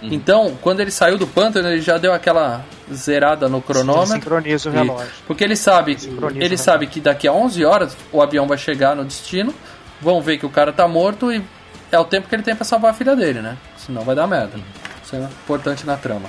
Uhum. Então, quando ele saiu do pântano, ele já deu aquela zerada no cronômetro. Sincroniza o E- relógio. Porque ele sabe, Sincroniza ele sabe que daqui a 11 horas o avião vai chegar no destino, vão ver que o cara tá morto e é o tempo que ele tem pra salvar a filha dele, né? Senão vai dar merda. Isso é importante na trama.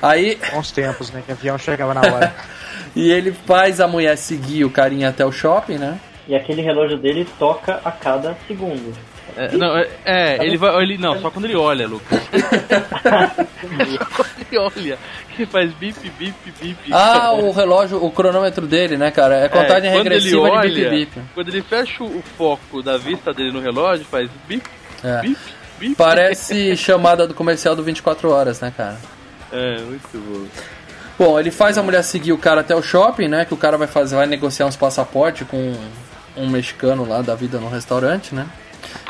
Aí, Bons tempos, né? Que o avião chegava na hora. e ele faz a mulher seguir o carinha até o shopping, né? E aquele relógio dele toca a cada segundo. É, não, é, é, ele vai. Ele, não, só quando ele olha, Lucas. só quando ele olha. Ele faz bip, bip, bip. Ah, o relógio, o cronômetro dele, né, cara? É contagem quando regressiva ele olha, de bip bip. Quando ele fecha o foco da vista dele no relógio, faz bip, É. bip, bip. Parece chamada do comercial do 24 horas, né, cara? É, muito bom. Bom, ele faz a mulher seguir o cara até o shopping, né? Que o cara vai fazer, vai negociar uns passaportes com um mexicano lá da vida no restaurante, né?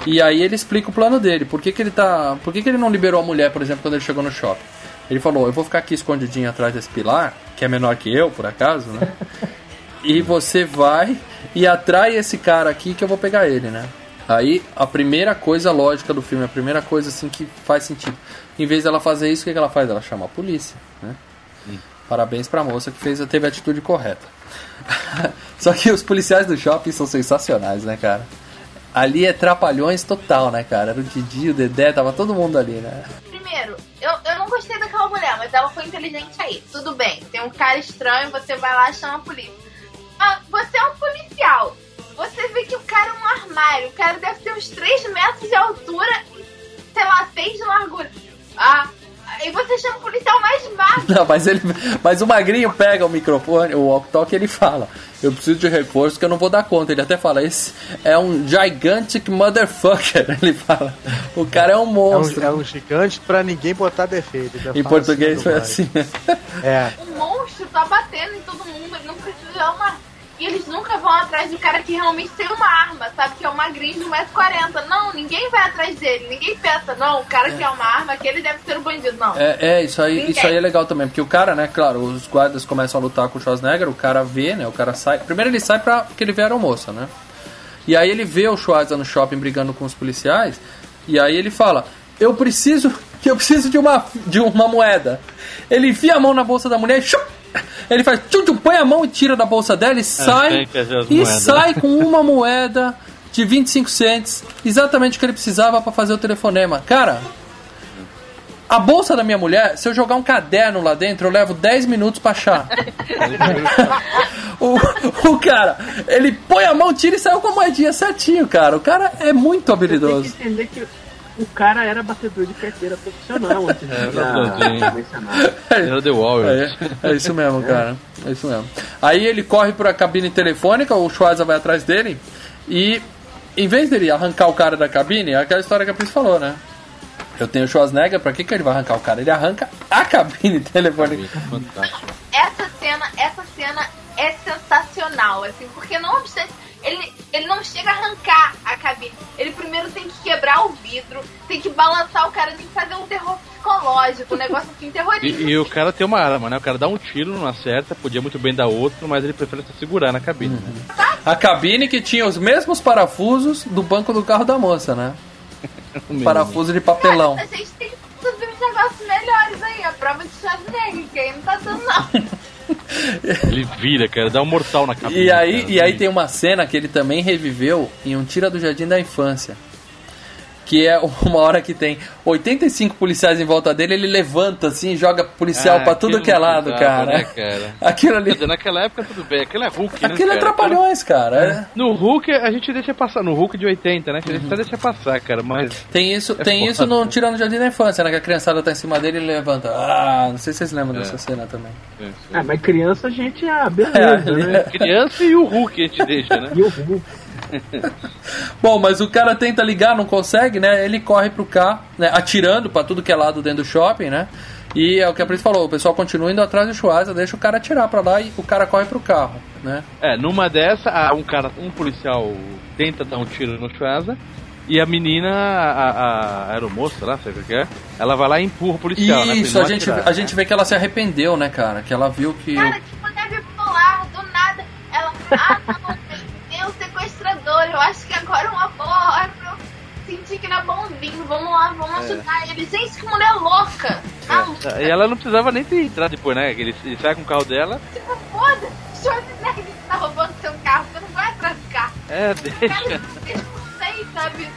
E aí ele explica o plano dele. Por que, que ele tá. Por que, que ele não liberou a mulher, por exemplo, quando ele chegou no shopping? Ele falou, eu vou ficar aqui escondidinho atrás desse pilar, que é menor que eu, por acaso, né? e você vai e atrai esse cara aqui que eu vou pegar ele, né? Aí a primeira coisa lógica do filme, a primeira coisa assim que faz sentido. Em vez dela fazer isso, o que ela faz? Ela chama a polícia, né? Parabéns pra moça que fez, teve a atitude correta. Só que os policiais do shopping são sensacionais, né, cara? Ali é trapalhões total, né, cara? Era o Didi, o Dedé, tava todo mundo ali, né? Primeiro, eu, eu não gostei daquela mulher, mas ela foi inteligente aí. Tudo bem, tem um cara estranho, você vai lá e chama a polícia. Ah, você é um policial. Você vê que o cara é um armário. O cara deve ter uns 3 metros de altura e, sei lá, 6 de largura. Ah, aí você chama o policial mais magro. Não, mas ele. Mas o magrinho pega o microfone, o walk-talk e ele fala. Eu preciso de reforço que eu não vou dar conta. Ele até fala, esse é um gigantic motherfucker. Ele fala. O cara é um É um, monstro. é um gigante pra ninguém botar defeito. Em fala português assim, foi assim. É. O monstro tá batendo em todo mundo, ele não precisa de arma. E eles nunca vão atrás do cara que realmente tem uma arma, sabe? Que é o magrinho de 1,40m. Não, ninguém vai atrás dele. Ninguém pensa, não, o cara que é uma arma, aquele deve ser o bandido. Não. É, é, isso aí, Ninguém. isso aí é legal também, porque o cara, né, claro, os guardas começam a lutar com o Schwarzenegger, o cara vê, né, o cara sai. Primeiro ele sai pra. porque ele vê a aeromoça, né? E aí ele vê o Schwarzenegger no shopping brigando com os policiais, e aí ele fala: Eu preciso. que eu preciso de uma, de uma moeda. Ele enfia a mão na bolsa da mulher e. Chup, ele faz tchum, tchum, põe a mão e tira da bolsa dela e sai. fazer as E moedas. sai com uma moeda de 25 cents, exatamente o que ele precisava pra fazer o telefonema. Cara, a bolsa da minha mulher, se eu jogar um caderno lá dentro, eu levo 10 minutos pra achar. o, o cara, ele põe a mão, tira e saiu com a moedinha certinho, cara. O cara é muito Tem que habilidoso. entender que o cara era batedor de carteira profissional antes de virar mencionado. Era The Wall, É, é isso mesmo, cara. É isso mesmo. Aí ele corre pra cabine telefônica, o Schwarza vai atrás dele e em vez dele arrancar o cara da cabine, é aquela história que a Pris falou, né? Eu tenho o Schwarzenegger, pra que, que ele vai arrancar o cara? Ele arranca a cabine telefônica. Fantástico. Essa cena, essa cena é sensacional, assim, porque não obstante, ele, ele não chega a arrancar a cabine. Ele primeiro tem que quebrar o vidro, tem que balançar o cara, tem que fazer um terror psicológico, um negócio assim, terrorífico. E, e o cara tem uma arma, né? O cara dá um tiro, não acerta, podia muito bem dar outro, mas ele prefere se segurar na cabine. A cabine que tinha os mesmos parafusos do banco do carro da moça, né? Parafuso de papelão. A gente tem que subir uns negócios melhores aí, a prova de Schwarzenegger, que aí não tá dando não. Ele vira, cara, dá um mortal na cabeça. E aí, cara. e aí tem uma cena que ele também reviveu em um Tira do Jardim da Infância. Que é uma hora que tem 85 policiais em volta dele, ele levanta assim, joga policial Ah, pra tudo que é lado, cara. né, cara? Aquilo Quer ali. dizer, naquela época tudo bem, aquilo é Hulk, né? Aquilo é cara? trapalhões, cara. é. No Hulk a gente deixa passar, no Hulk de 80, né? A Uhum. gente só deixa passar, cara, mas. Tem isso, É tem foda. isso no Tirando do Jardim da Infância, né? Que a criançada tá em cima dele e ele levanta. Ah, não sei se vocês lembram É. dessa cena também. Ah, mas criança a gente, ah, beleza, É, né? Criança e o Hulk a gente deixa, né? E o Hulk. Bom, mas o cara tenta ligar, não consegue, né? Ele corre pro carro, né? Atirando pra tudo que é lado dentro do shopping, né? E é o que a Pris falou, o pessoal continua indo atrás do Schwarza, deixa o cara atirar pra lá e o cara corre pro carro, né? É, numa dessa, um cara, um policial tenta dar um tiro no Schwarza e a menina, a, a, a aeromoça lá, sei o que é, ela vai lá e empurra o policial, né? Isso, não a gente, atirar. a gente vê que ela se arrependeu, né, cara? Que ela viu que. Cara, tipo, deve pular do nada. Ela, ah, não, agora é uma boa hora pra eu sentir que não é bonzinho. Vamos lá, vamos ajudar ele. Gente, que mulher louca. Maluca. É, E ela não precisava nem ter entrado depois, né? Que Ele, ele sai com o carro dela. Tipo, foda. Schwarzenegger tá roubando seu carro. Você não vai atrás do carro. É, deixa. deixa você aí, sabe?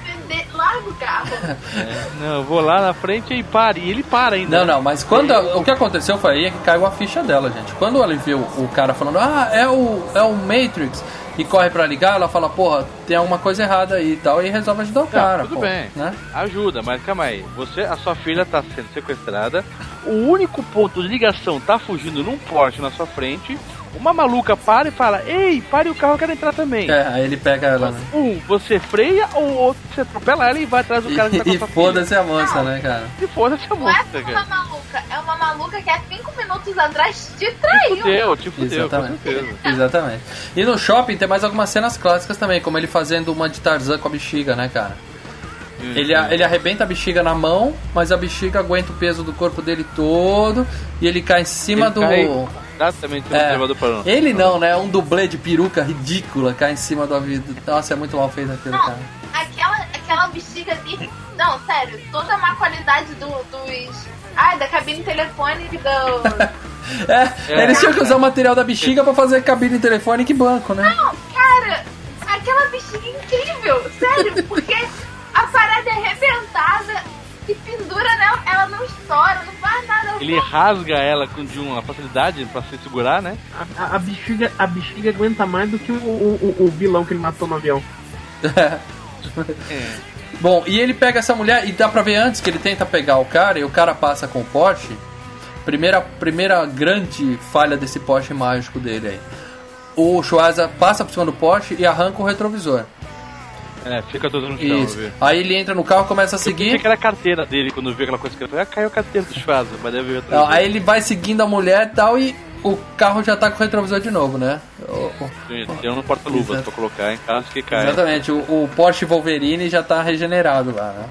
Larga o carro. Não, eu vou lá na frente e pare. E ele para ainda. Não, não, mas quando o que aconteceu foi aí que caiu a ficha dela, gente. Quando ela viu o cara falando, ah, é o, é o Matrix, e corre pra ligar, ela fala, porra, tem alguma coisa errada aí e tal, e resolve ajudar o cara. tudo pô, bem. Né? Ajuda, mas calma aí. Você, a sua filha tá sendo sequestrada. O único ponto de ligação tá fugindo num Porsche na sua frente. Uma maluca para e fala: Ei, pare o carro, eu quero entrar também. É, aí ele pega ela, né? Um, você freia ou outro, você atropela ela e vai atrás do cara que tá com E, e foda-se a moça, Não. né, cara? E foda-se a Não é moça, uma cara. maluca. É uma maluca que há cinco minutos atrás te traiu. te fudeu, com Exatamente. certeza. Exatamente. E no shopping tem mais algumas cenas clássicas também, como ele fazendo uma de Tarzan com a bexiga, né, cara? Ele, ele arrebenta a bexiga na mão, mas a bexiga aguenta o peso do corpo dele todo e ele cai em cima Ele do. cai Exatamente, no É, elevador ele não, né? Um dublê de peruca ridícula cai em cima do ouvido. Nossa, é muito mal feito aquilo, Não, cara. aquela, aquela bexiga ali. Não, sério, toda a má qualidade do, dos. Ai, da cabine telefônica do. É, É. eles tinham que usar o material da bexiga pra fazer cabine telefônica e banco, né? Não, cara, aquela bexiga é incrível, sério, porque a parada é arrebentada e pendura nela, ela não estoura, não Ele rasga ela com de uma facilidade pra se segurar, né? A, a- a bexiga, a bexiga aguenta mais do que o, o, o- o vilão que ele matou no avião. Bom, e ele pega essa mulher e dá pra ver antes que ele tenta pegar o cara e o cara passa com o Porsche. Primeira, primeira grande falha desse Porsche mágico dele aí. O Schwarza passa por cima do Porsche e arranca o retrovisor. É, fica todo no chão, Isso. Aí ele entra no carro e começa a seguir. que era a carteira dele quando viu aquela coisa que ele falou, ah, caiu a carteira do Schwarza, mas deve outra aí ele vai seguindo a mulher e tal e o carro já tá com o retrovisor de novo, né? O- Tem um porta-luvas Exato. pra colocar em caso que caia. Exatamente, o, o Porsche Wolverine já tá regenerado lá, né?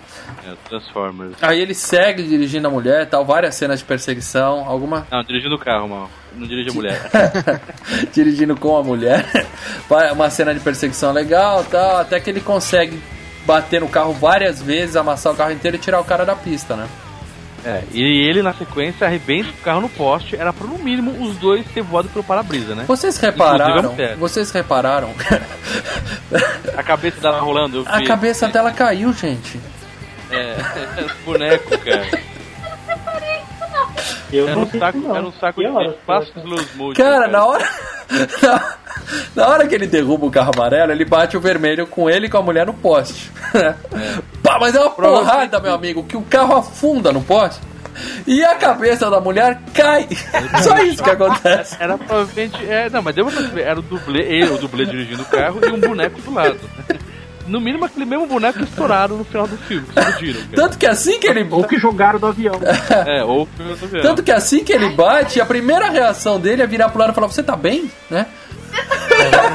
É, Transformers. Aí ele segue dirigindo a mulher e tal, várias cenas de perseguição, alguma Não, dirigindo o carro, mal. Não dirige a mulher. dirigindo com a mulher. Uma cena de perseguição legal tal, até que ele consegue bater no carro várias vezes, amassar o carro inteiro e tirar o cara da pista, né? É, e ele na sequência arrebenta o carro no poste. Era pra no mínimo os dois ter voado pelo para-brisa, né? Vocês repararam? mulher. Vocês repararam? A cabeça dela rolando, eu a cabeça dela caiu, gente. É, boneco, cara. Eu Era não um saco, não. era um saco Que de horas passos motion. Cara, na hora. Na, na hora que ele derruba o carro amarelo, ele bate o vermelho com ele e com a mulher no poste. Pá, mas é uma porrada, meu amigo, que o carro afunda no poste. E a cabeça da mulher cai. Só isso que acontece. Era provavelmente. É, não, mas deu pra perceber. Era o dublê, ele, o dublê dirigindo o carro e um boneco do lado. No mínimo aquele mesmo boneco que estouraram no final do filme, que explodiram, cara. Tanto que assim que ele. Ou que jogaram do avião. É, ou do avião. Tanto que assim que ele bate, a primeira reação dele é virar pro lado e falar: Você tá bem? Né?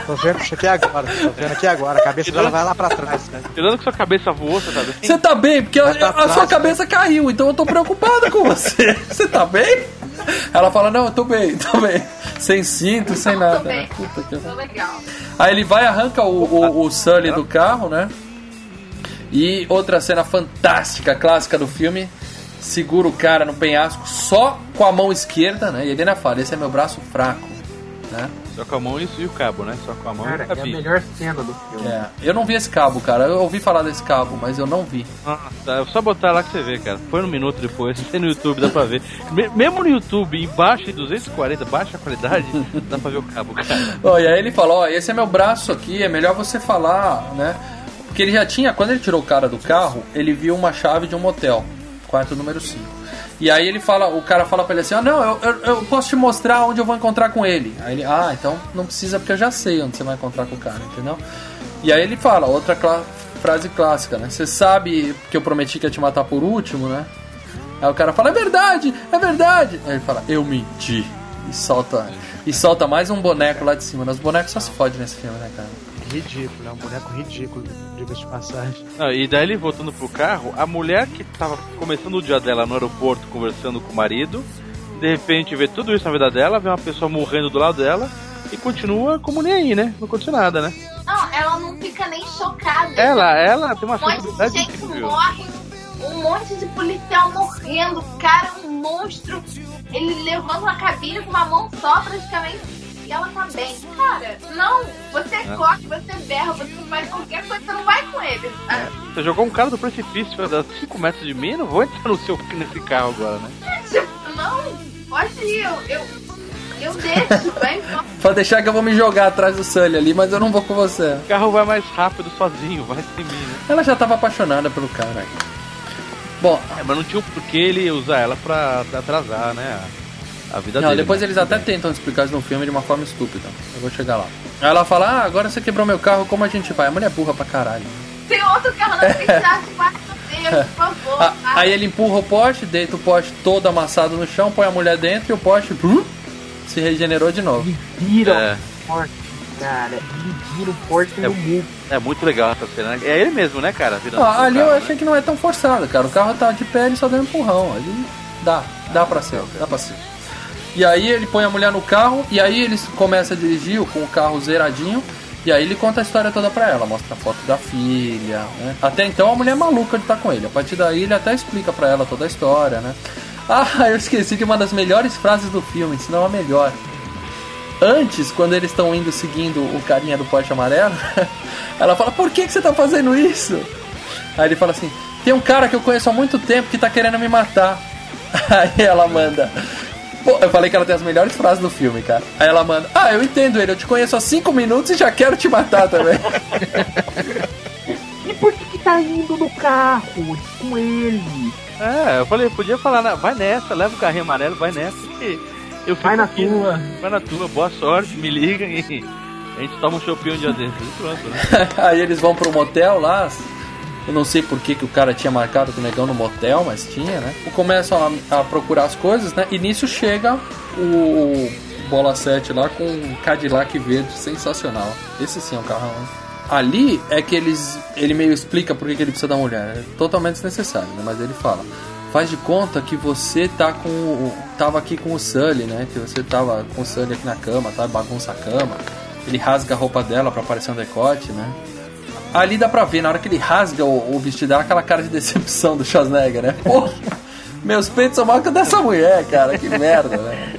Tô vendo isso aqui agora. Tô vendo aqui agora. A cabeça dela vai lá pra trás, né? Tirando que sua cabeça voou, você tá bem? Você tá bem? Porque a, a sua cabeça caiu, então eu tô preocupada com você. Você tá bem? Ela fala: Não, eu tô bem, tô bem. Sem cinto, sem Tô nada. bem. né? Puta que Tô legal. Aí ele vai, arranca o, o, o Sully do carro, né? E outra cena fantástica, clássica do filme, segura o cara no penhasco só com a mão esquerda, né? E ele ainda fala, esse é meu braço fraco, né? Só com a mão isso e o cabo, né? Só com a mão Cara, e o é a melhor cena do filme. É, eu não vi esse cabo, cara. Eu ouvi falar desse cabo, mas eu não vi. Ah, tá, é só botar lá que você vê, cara. Foi um minuto depois, tem no YouTube, dá pra ver. Me- mesmo no YouTube, embaixo de 240, baixa qualidade, dá pra ver o cabo, cara. Ó, e aí ele falou, ó, esse é meu braço aqui, é melhor você falar, né? Porque ele já tinha, quando ele tirou o cara do carro, ele viu uma chave de um motel, quarto número 5. E aí ele fala, o cara fala pra ele assim, ah não, eu, eu, eu posso te mostrar onde eu vou encontrar com ele. Aí ele, ah, então não precisa porque eu já sei onde você vai encontrar com o cara, entendeu? E aí ele fala, outra frase clássica, né? Você sabe que eu prometi que ia te matar por último, né? Aí o cara fala, é verdade, é verdade. Aí ele fala, eu menti. E solta, e solta mais um boneco lá de cima. né? Os bonecos só se fodem nesse filme, né, cara? Ridículo, é um boneco ridículo, diga-se de passagem. Não, e daí ele voltando pro carro, a mulher que tava começando o dia dela no aeroporto conversando com o marido, de repente vê tudo isso na vida dela, vê uma pessoa morrendo do lado dela e continua como nem aí, né? Não aconteceu nada, né? Não, ela não fica nem chocada. Ela, ela tem uma Um monte de sensibilidade gente incrível. morre, um monte de policial morrendo, o cara é um monstro. Ele levanta uma cabine com uma mão só, praticamente, e ela tá bem. Cara, não, você corre, você berra, você faz qualquer coisa, você não vai com ele. sabe? Você jogou um cara do precipício a 5 metros de mim, eu não vou entrar no seu, nesse carro agora, né? Tipo, não, pode ir, eu, eu, eu deixo, vai embora. Pode deixar que eu vou me jogar atrás do Sully ali, mas eu não vou com você. O carro vai mais rápido sozinho, vai sem mim, né? Ela já tava apaixonada pelo cara aí. Bom, É, mas não tinha um porquê ele usar ela pra atrasar, né? A, vida não, dele. depois né? eles até tentam explicar isso no filme de uma forma estúpida. Eu vou chegar lá. Aí ela fala, ah, agora você quebrou meu carro, como a gente vai? A mulher é burra pra caralho. Tem outro carro na passa Deus, por favor. Ah, aí ele empurra o poste, deita o poste todo amassado no chão, põe a mulher dentro e o poste brum, se regenerou de novo. Vira É. o Porsche, cara. Vira o Porsche É. no mundo. É muito legal essa cena. né? É ele mesmo, né, cara? Virando Ah, ali carro, eu né? achei que não é tão forçado, cara. O carro tá de pé, ele só deu um empurrão. Ali dá, dá pra ser, dá pra ser. E aí ele põe a mulher no carro, e aí eles começam a dirigir com o carro zeradinho. E aí ele conta a história toda pra ela, mostra a foto da filha, né? Até então a mulher é maluca de estar com ele. A partir daí ele até explica pra ela toda a história, né? Ah, eu esqueci de uma das melhores frases do filme, se não a melhor. Antes, quando eles estão indo seguindo o carinha do Porsche amarelo, ela fala, por que, que você tá fazendo isso? Aí ele fala assim, tem um cara que eu conheço há muito tempo que tá querendo me matar. Aí ela manda. Eu falei que ela tem as melhores frases do filme, cara. Aí ela manda, ah, eu entendo ele, eu te conheço há cinco minutos e já quero te matar também. E por que, que tá indo no carro com ele? É, eu falei, podia falar, né, vai nessa, leva o carrinho amarelo, vai nessa. que eu fico Vai na aqui, tua. Vai na tua, boa sorte, me liga e a gente toma um choppinho um dia desses e pronto, né? Aí eles vão pro motel lá. Eu não sei por que, que o cara tinha marcado com o negão no motel, mas tinha, né? Começam a, a procurar as coisas, né? E nisso chega o Bola 7 lá com um Cadillac verde sensacional. Esse sim é um carrão. Ali é que eles, ele meio explica por que, que ele precisa da mulher. É totalmente desnecessário, né? Mas ele fala. Faz de conta que você tá com o- tava aqui com o Sully, né? Que você tava com o Sully aqui na cama, tá? Bagunça a cama. Ele rasga a roupa dela pra aparecer um decote, né? Ali dá pra ver, na hora que ele rasga o, o vestido dela, aquela cara de decepção do Schwarzenegger, né? Porra, meus peitos são maior que dessa mulher, cara, que merda, né?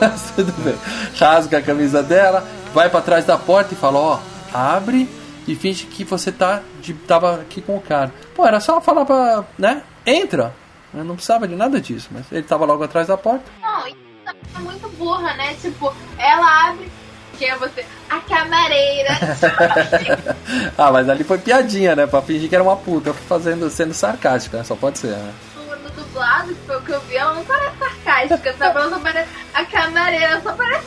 Mas tudo bem. Rasga a camisa dela, vai pra trás da porta e fala, ó, abre e finge que você tá de, tava aqui com o cara. Pô, era só falar pra, né? Entra. Eu não precisava de nada disso, mas ele tava logo atrás da porta. Não, é muito burra, né? Tipo, ela abre. Quem é você? A camareira. ah, mas ali foi piadinha, né? Pra fingir que era uma puta, fazendo, sendo sarcástica, né? Só pode ser, né? no dublado, que foi o que eu vi, ela não parece sarcástica, sabe? Ela só parece. A camareira só parece.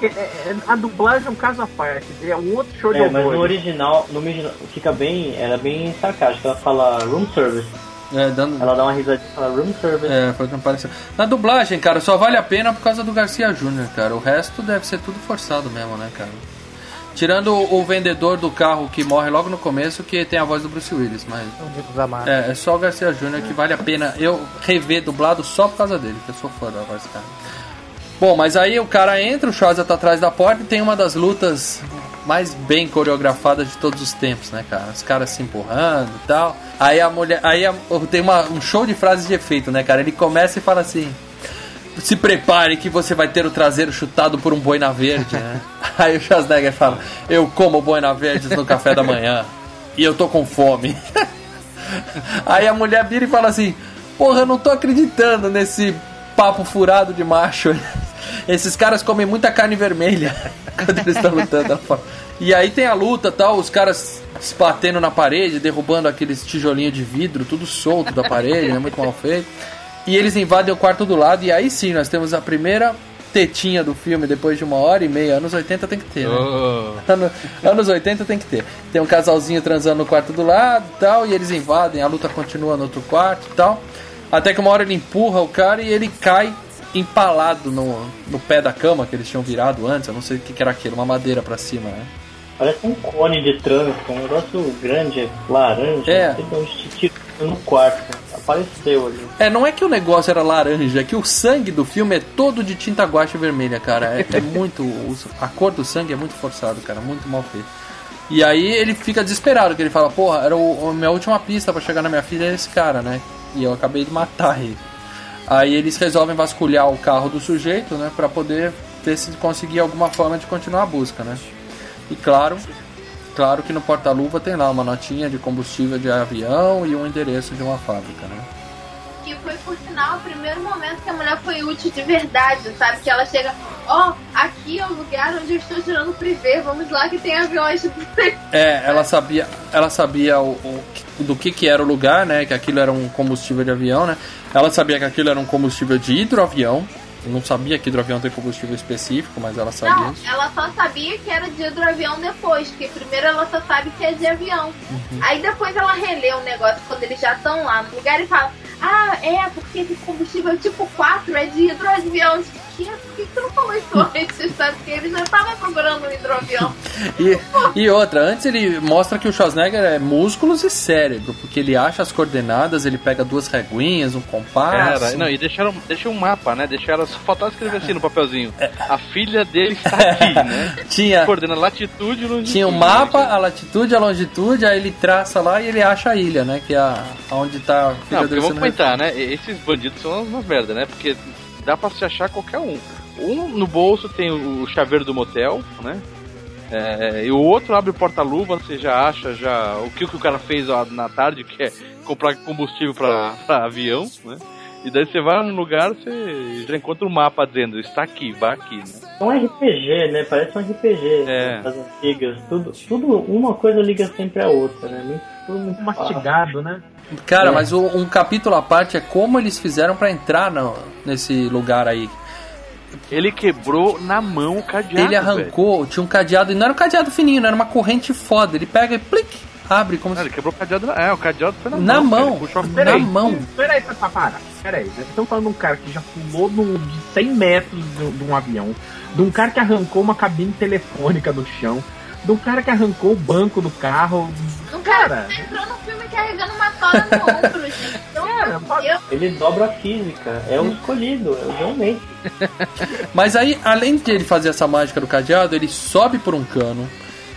É é, é, a dublagem é um caso à parte, é um outro show de É, mas no horror. original, no original fica bem, ela é bem sarcástica. Ela fala room service. É, dando, Ela dá uma risadinha e fala room service. É, foi o que me pareceu. Na dublagem, cara, só vale a pena por causa do Garcia Júnior, cara. O resto deve ser tudo forçado mesmo, né, cara? Tirando o, o vendedor do carro que morre logo no começo, que tem a voz do Bruce Willis, mas. Amados. É, é só o Garcia Júnior que vale a pena eu rever dublado só por causa dele, que eu sou fã da voz desse cara. Bom, mas aí o cara entra, o Schwarza tá atrás da porta e tem uma das lutas mais bem coreografada de todos os tempos, né, cara? Os caras se empurrando e tal. Aí a mulher. Aí a- tem uma, um show de frases de efeito, né, cara? Ele começa e fala assim. Se prepare que você vai ter o traseiro chutado por um boina verde, né? Aí o Schwarzenegger fala: Eu como boina verdes no café da manhã. E eu tô com fome. Aí a mulher vira e fala assim: Porra, eu não tô acreditando nesse papo furado de macho. Esses caras comem muita carne vermelha quando eles estão lutando. E aí tem a luta tal, os caras se batendo na parede, derrubando aqueles tijolinhos de vidro, tudo solto da parede, né? Muito mal feito. E eles invadem o quarto do lado, e aí sim nós temos a primeira tetinha do filme depois de uma hora e meia. Anos 80 tem que ter, né? Oh. Ano- anos 80 tem que ter. Tem um casalzinho transando no quarto do lado e tal, e eles invadem, a luta continua no outro quarto e tal. Até que uma hora ele empurra o cara e ele cai empalado no, no pé da cama que eles tinham virado antes. Eu não sei o que, que era aquilo, uma madeira pra cima, né? Parece um cone de trânsito, um negócio grande, laranja, É. onde te tirou no quarto. Apareceu ali. É, não é que o negócio era laranja, é que o sangue do filme é todo de tinta guache vermelha, cara. É, é muito. A cor do sangue é muito forçado, cara, muito mal feito. E aí ele fica desesperado, que ele fala, porra, era o, a minha última pista pra chegar na minha filha é esse cara, né? E eu acabei de matar ele. Aí eles resolvem vasculhar o carro do sujeito, né? Pra poder ver se conseguir alguma forma de continuar a busca, né? E claro, claro que no porta-luva tem lá uma notinha de combustível de avião e um endereço de uma fábrica, né? Que foi, por sinal, o primeiro momento que a mulher foi útil de verdade, sabe? Que ela chega, ó, aqui é o lugar onde eu estou tirando privê, vamos lá que tem aviões. É, ela sabia, ela sabia o, o- do que, que era o lugar, né? Que aquilo era um combustível de avião, né? Ela sabia que aquilo era um combustível de hidroavião. Não sabia que hidroavião tem combustível específico, mas ela sabia Não, isso. ela só sabia que era de hidroavião depois, porque primeiro ela só sabe que é de avião. Uhum. Aí depois ela relê o negócio quando eles já estão lá no lugar e fala: Ah, é, porque esse combustível tipo 4 é de hidroavião. Por que que tu não falou isso antes, sabe? Porque eles já estavam procurando um hidroavião. E, e outra, antes ele mostra que o Schwarzenegger é músculos e cérebro, porque ele acha as coordenadas, ele pega duas reguinhas, um compasso. Cara, não, e deixaram, deixaram um mapa, né? Deixaram, só faltava escrever assim no papelzinho. A filha dele está aqui, né? Tinha, Coordena latitude e longitude. tinha um mapa, a latitude, a longitude, aí ele traça lá e ele acha a ilha, né? Que é a, onde tá a filha Não, dele vamos comentar, né? Esses bandidos são umas merda, né? Porque dá pra se achar qualquer um. Um no bolso tem o chaveiro do motel, né? É, e o outro abre o porta-luva, você já acha já o que, o que o cara fez ó, na tarde, que é comprar combustível pra, pra avião, né? E daí você vai num lugar, você já encontra um mapa dizendo, está aqui, vá aqui, né? É um RPG, né? Parece um RPG É. das antigas. Tudo, tudo, uma coisa liga sempre a outra, né? Muito, tudo muito. Mastigado, né? Cara, É. mas o- um capítulo à parte é como eles fizeram pra entrar no- nesse lugar aí. Ele quebrou na mão o cadeado. ele arrancou, tinha um cadeado, e não era um cadeado fininho, não era uma corrente foda. Ele pega e plic, abre como velho. Não, se... ele quebrou o cadeado na... É, o cadeado foi na, Na mão. mão. cara. A Na Peraí, mão. Peraí, pra parar. Peraí, nós estamos falando de um cara que já pulou no, de 100 metros de, de um avião, de um cara que arrancou uma cabine telefônica do chão, de um cara que arrancou o banco do carro. Um cara Cara, que entrou no filme carregando uma tola no ombro, gente. Então, Cara, Ele dobra a física, é o escolhido, é o realmente. Mas aí, além de ele fazer essa mágica do cadeado, ele sobe por um cano,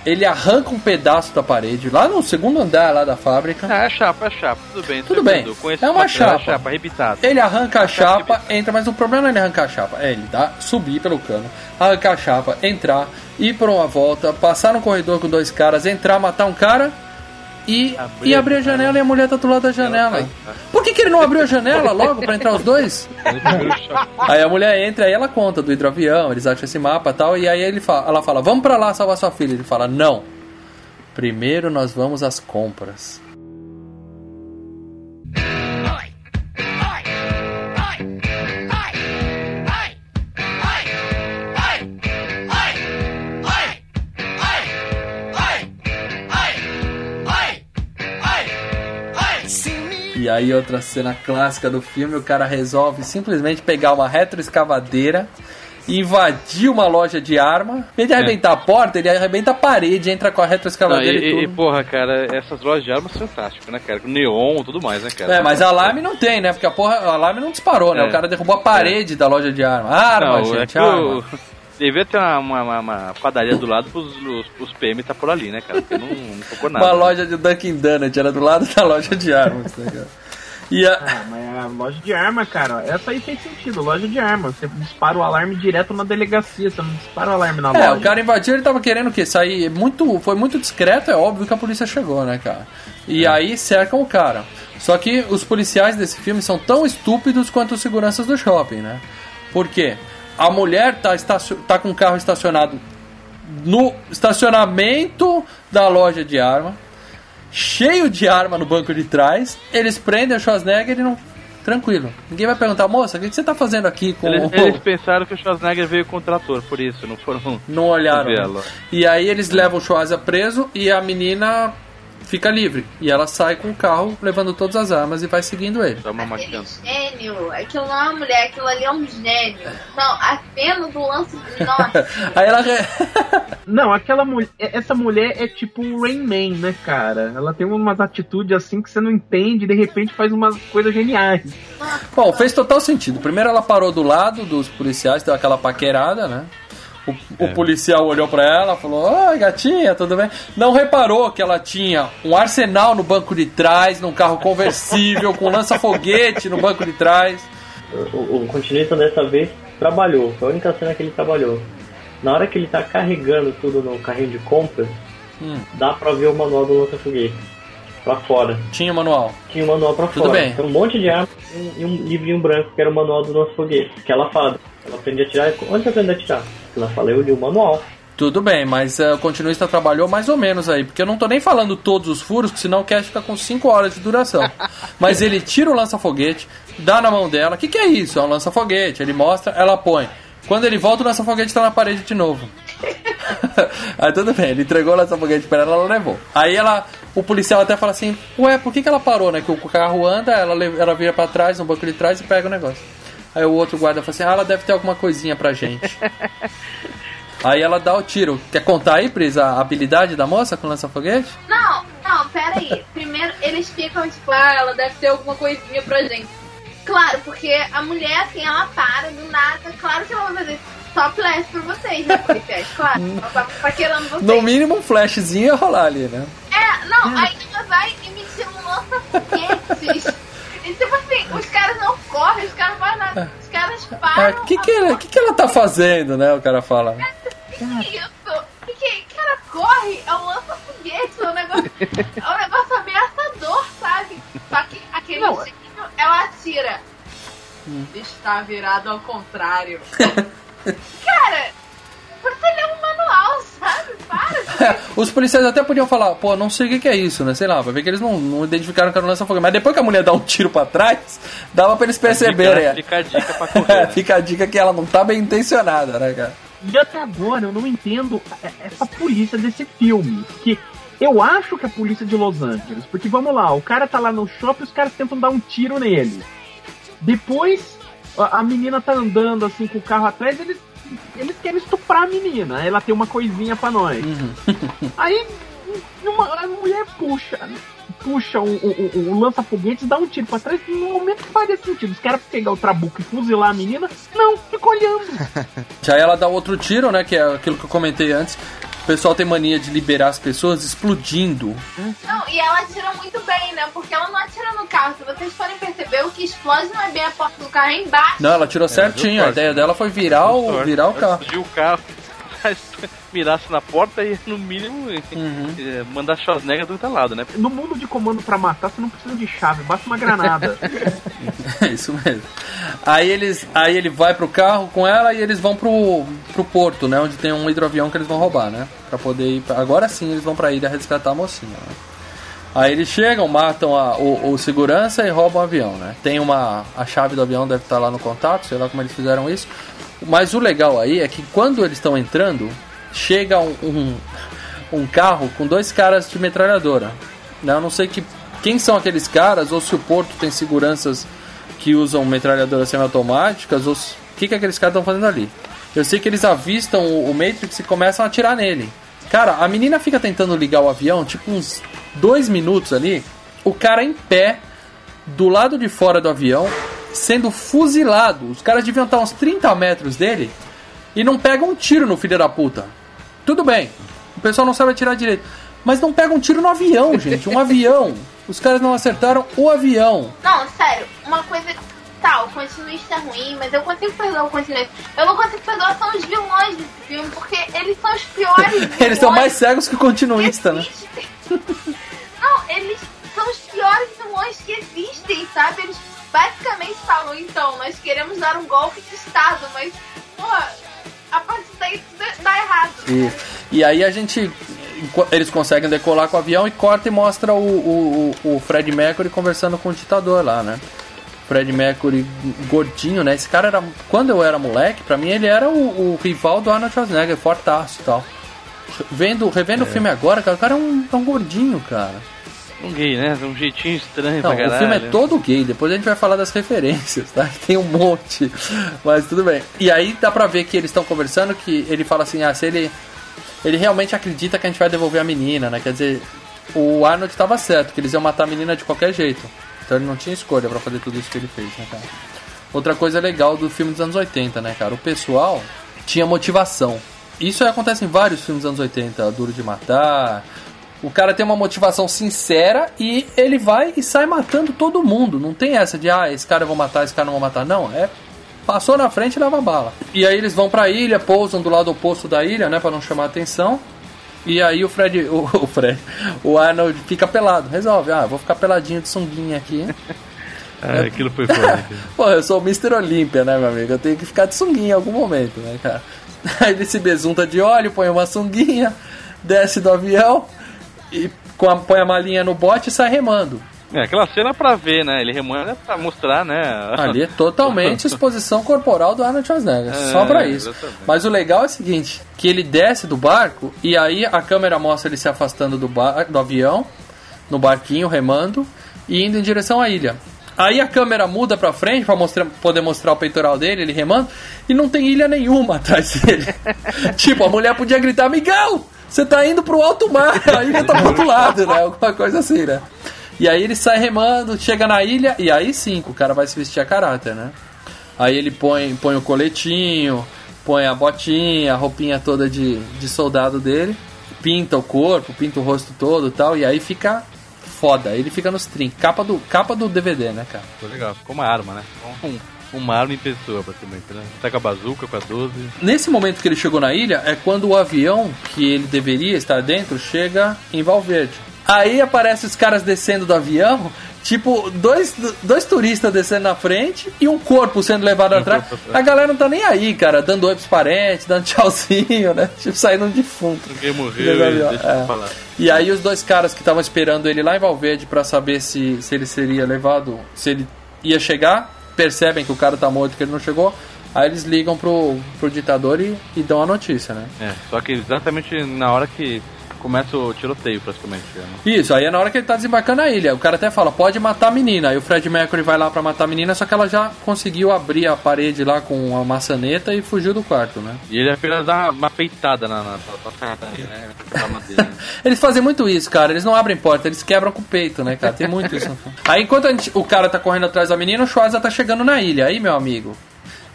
ele arranca um pedaço da parede, lá no segundo andar lá da fábrica. Ah, é chapa, é chapa, tudo bem. Tudo tranquilo. bem, é uma material, chapa. É chapa, arrebitado. Ele arranca a chapa, entra, mas o problema não é ele arrancar a chapa, é ele dá, subir pelo cano, arrancar a chapa, entrar, ir por uma volta, passar no corredor com dois caras, entrar, matar um cara e e abrir a janela e a mulher tá do lado da janela. Por que, que ele não abriu a janela logo pra entrar os dois? Aí a mulher entra e ela conta do hidroavião, eles acham esse mapa e tal, e aí ele fala, ela fala, vamos pra lá salvar sua filha. Ele fala, não. Primeiro nós vamos às compras. E aí outra cena clássica do filme, o cara resolve simplesmente pegar uma retroescavadeira invadir uma loja de arma. Em vez de arrebentar a porta, ele arrebenta a parede, entra com a retroescavadeira e, e, e, e, tudo. porra, cara, essas lojas de armas são fantásticas, né, cara? Com neon e tudo mais, né, cara? É, mas alarme não tem, né? Porque a porra, alarme não disparou, né? É. O cara derrubou a parede da loja de arma. Arma, Não, é gente, que arma. o, Devia ter uma, uma, uma- uma padaria do lado pros, os, pros PM tá por ali, né, cara? Porque não, não tocou nada. Uma loja de Dunkin' Donut, era do lado da loja de armas, né, cara? E a, Ah, mas a loja de arma, cara, essa aí fez sentido. Loja de arma. Você dispara o alarme direto na delegacia, você não dispara o alarme na É, loja. o cara invadiu, ele tava querendo o quê? Sair muito. Foi muito discreto, é óbvio que a polícia chegou, né, cara? E aí cercam o cara. Só que os policiais desse filme são tão estúpidos quanto os seguranças do shopping, né? Por quê? A mulher tá, tá com o carro estacionado no estacionamento da loja de arma, cheio de arma no banco de trás. Eles prendem o Schwarzenegger e não. Tranquilo. Ninguém vai perguntar, moça, o que você tá fazendo aqui com Eles, o. eles pensaram que o Schwarzenegger veio com o trator, por isso, não foram. Não olharam. Né? E aí eles levam o Schwarza preso e a menina fica livre. E ela sai com o carro levando todas as armas e vai seguindo ele. Dá uma gênio, aquilo não é uma mulher, aquilo ali é um gênio. Não, a cena do lance de nossa. Aí ela. re- Não, aquela mulher. Essa mulher é tipo o Rain Man, né, cara? Ela tem umas atitudes assim que você não entende e de repente faz umas coisas geniais. Bom, fez total sentido. Primeiro ela parou do lado dos policiais, deu aquela paquerada, né? O, o policial olhou pra ela, falou: Oi, gatinha, tudo bem? Não reparou que ela tinha um arsenal no banco de trás, num carro conversível, com lança-foguete no banco de trás. O, o continuista dessa vez trabalhou, foi a única cena que ele trabalhou. Na hora que ele tá carregando tudo no carrinho de compras, Hum. dá pra ver o manual do lança-foguete pra fora. Tinha o manual. Tinha o manual pra Tudo fora. bem. Tem um monte de arma e um, um livrinho branco que era o manual do lança-foguete. Que ela fala, ela aprende a atirar. Onde você aprende a atirar? Ela fala, eu li o manual. Tudo bem, mas eh, o continuista trabalhou mais ou menos aí, porque eu não tô nem falando todos os furos, senão o cast fica com 5 horas de duração. mas ele tira o lança-foguete, dá na mão dela. O que, que é isso? É um lança-foguete. Ele mostra, ela põe. Quando ele volta, o lança-foguete tá na parede de novo. aí tudo bem, ele entregou o lança-foguete pra ela, ela levou. Aí ela, o policial até fala assim: Ué, por que, que ela parou, né? Que o carro anda, ela, ela vira pra trás, no banco de trás e pega o negócio. Aí o outro guarda fala assim: Ah, ela deve ter alguma coisinha pra gente. Aí ela dá o tiro. Quer contar aí, Pris, a habilidade da moça com lança-foguete? Não, não, pera aí. Primeiro eles ficam tipo, ah, ela deve ter alguma coisinha pra gente. Claro, porque a mulher, assim, ela para do nada. Claro que ela vai fazer topless pra vocês, né, policiais? Claro, ela tá paquerando vocês. No mínimo um flashzinho ia rolar ali, né? É, não, aí ela vai e me tira um lança-foguetes. E tipo assim, os caras não correm, os caras não fazem nada. Os caras O param. que, que, ela- que, que ela tá fazendo, né? O cara fala. Que que é isso? Que que, cara, corre, é um lança-foguete, é um negócio, é um negócio ameaçador, sabe? Só que aquele Não. gênio, ela atira. Está virado ao contrário. cara, você lê um manual, sabe? Para. É, os policiais até podiam falar, pô, não sei o que, que é isso, né? Sei lá, vai ver que eles não, não identificaram que era um lança-foguete. Mas depois que a mulher dá um tiro pra trás, dava pra eles perceberem. Fica, fica a dica pra É, correr. fica a dica que ela não tá bem intencionada, né, cara? E até agora eu não entendo essa polícia desse filme. Que eu acho que é a polícia de Los Angeles. Porque vamos lá, o cara tá lá no shopping e os caras tentam dar um tiro nele. Depois a, a menina tá andando assim com o carro atrás, eles, eles querem estuprar a menina. Ela tem uma coisinha pra nós. Aí uma, a mulher puxa. Puxa o, o, o- o lança-foguetes, dá um tiro pra trás, no momento que faria sentido. Os caras pegar o trabuco e fuzilar a menina, não, fica olhando. Já ela dá outro tiro, né? Que é aquilo que eu comentei antes. O pessoal tem mania de liberar as pessoas explodindo. Não, e ela atira muito bem, né? Porque ela não atira no carro. Se vocês forem perceber, o que explode não é bem a porta do carro, é embaixo. Não, ela tirou certinho. A ideia dela foi virar o, virar o carro. Explodiu o carro. Mirasse na porta e, no mínimo, Uhum. eh, mandar Schwarzenegger do outro lado, né? No mundo de comando pra matar, você não precisa de chave, basta uma granada. É isso mesmo. Aí eles, aí ele vai pro carro com ela e eles vão pro, pro porto, né? Onde tem um hidroavião que eles vão roubar, né? Pra poder ir. pra- Agora sim eles vão pra ilha resgatar a mocinha. Né? Aí eles chegam, matam a- o, o segurança e roubam o avião, né? Tem uma. A chave do avião deve estar lá no contato, sei lá como eles fizeram isso. Mas o legal aí é que quando eles estão entrando, chega um, um, um carro com dois caras de metralhadora. Né? Eu não sei que, quem são aqueles caras, ou se o porto tem seguranças que usam metralhadoras semiautomáticas, ou o que, que aqueles caras estão fazendo ali. Eu sei que eles avistam o, o Matrix e começam a atirar nele. Cara, a menina fica tentando ligar o avião, tipo uns dois minutos ali, o cara em pé, do lado de fora do avião, sendo fuzilado. Os caras deviam estar uns 30 metros dele. e não pega um tiro no filho da puta. Tudo bem, o pessoal não sabe atirar direito. Mas não pega um tiro no avião, gente. Um avião. Os caras não acertaram o avião. Não, sério, uma coisa. Tá, o continuista é ruim, mas eu consigo perdoar o continuista. Eu não consigo perdoar são os vilões desse filme, porque eles são os piores. Eles são mais cegos que o continuista, né? Não, eles são os piores vilões que existem, sabe? Eles basicamente falam, então, nós queremos dar um golpe de Estado, mas, pô, a partir daí tudo dá errado. E, e aí a gente. Eles conseguem decolar com o avião e corta e mostra o, o, o o Fred Mercury conversando com o ditador lá, né? Fred Mercury gordinho, né? Esse cara era. Quando eu era moleque, pra mim ele era o, o rival do Arnold Schwarzenegger, fortaço e tal. Vendo, revendo o filme agora, cara, o cara é um, é um gordinho, cara. Um gay, né? Um jeitinho estranho Não, pra caralho. o filme é todo gay, depois a gente vai falar das referências, tá? Tem um monte, mas tudo bem. E aí dá pra ver que eles estão conversando, que ele fala assim, ah, se ele... Ele realmente acredita que a gente vai devolver a menina, né? Quer dizer, o Arnold estava certo, que eles iam matar a menina de qualquer jeito. Então ele não tinha escolha pra fazer tudo isso que ele fez, né, cara? Outra coisa legal do filme dos anos 80, né, cara? O pessoal tinha motivação. Isso acontece em vários filmes dos anos 80, Duro de Matar. O cara tem uma motivação sincera e ele vai e sai matando todo mundo. Não tem essa de, ah, esse cara eu vou matar, esse cara não vou matar. Não, é passou na frente e leva bala. E aí eles vão pra ilha, pousam do lado oposto da ilha, né, Pra não chamar atenção. E aí o Fred, o, o Fred, o Arnold fica pelado, resolve, ah, vou ficar peladinho de sunguinha aqui. Ah, aquilo foi foda. Pô, eu sou o Mr. Olímpia, né, meu amigo? Eu tenho que ficar de sunguinha em algum momento, né, cara? Aí ele se besunta de óleo, põe uma sunguinha, desce do avião e com a- põe a malinha no bote e sai remando. É, aquela cena pra ver, né? Ele remando é pra mostrar, né? Ali é totalmente exposição corporal do Arnold Schwarzenegger, É, só pra isso. exatamente. Mas o legal é o seguinte, que ele desce do barco e aí a câmera mostra ele se afastando do, bar, do avião, no barquinho, remando, e indo em direção à ilha. Aí a câmera muda pra frente pra mostrar, poder mostrar o peitoral dele, ele remando, e não tem ilha nenhuma atrás dele. tipo, a mulher podia gritar, Miguel, você tá indo pro alto mar, a ilha tá pro outro lado, né? Alguma coisa assim, né? E aí ele sai remando, chega na ilha, e aí sim, o cara vai se vestir a caráter, né? Aí ele põe, põe o coletinho, põe a botinha, a roupinha toda de, de soldado dele, pinta o corpo, pinta o rosto todo e tal, e aí fica foda. Ele fica nos trinks. Capa do, capa do DVD, né, cara? Ficou legal, ficou uma arma, né? Um, uma arma em pessoa, praticamente, né? Tá com a bazuca, com a 12. Nesse momento que ele chegou na ilha, é quando o avião que ele deveria estar dentro chega em Valverde. Aí aparece os caras descendo do avião, tipo, dois, dois turistas descendo na frente e um corpo sendo levado atrás. corpo atrás. A galera não tá nem aí, cara, dando oi pros parentes, dando tchauzinho, né? Tipo, saindo um defunto. Ninguém morreu, e deixa é. eu falar. E aí os dois caras que estavam esperando ele lá em Valverde pra saber se, se ele seria levado, se ele ia chegar, percebem que o cara tá morto, que ele não chegou. Aí eles ligam pro, pro ditador e, e dão a notícia, né? É, só que exatamente na hora que começa o tiroteio, praticamente. Né? Isso, aí é na hora que ele tá desembarcando na ilha. O cara até fala, pode matar a menina. Aí o Fred Mercury vai lá pra matar a menina, só que ela já conseguiu abrir a parede lá com uma maçaneta e fugiu do quarto, né? E ele apenas dá uma peitada na, na, na, né? madeira. né? Eles fazem muito isso, cara. Eles não abrem porta, eles quebram com o peito, né, cara? Tem muito isso. Aí enquanto a gente- o cara tá correndo atrás da menina, o Schwarza tá chegando na ilha. Aí, meu amigo,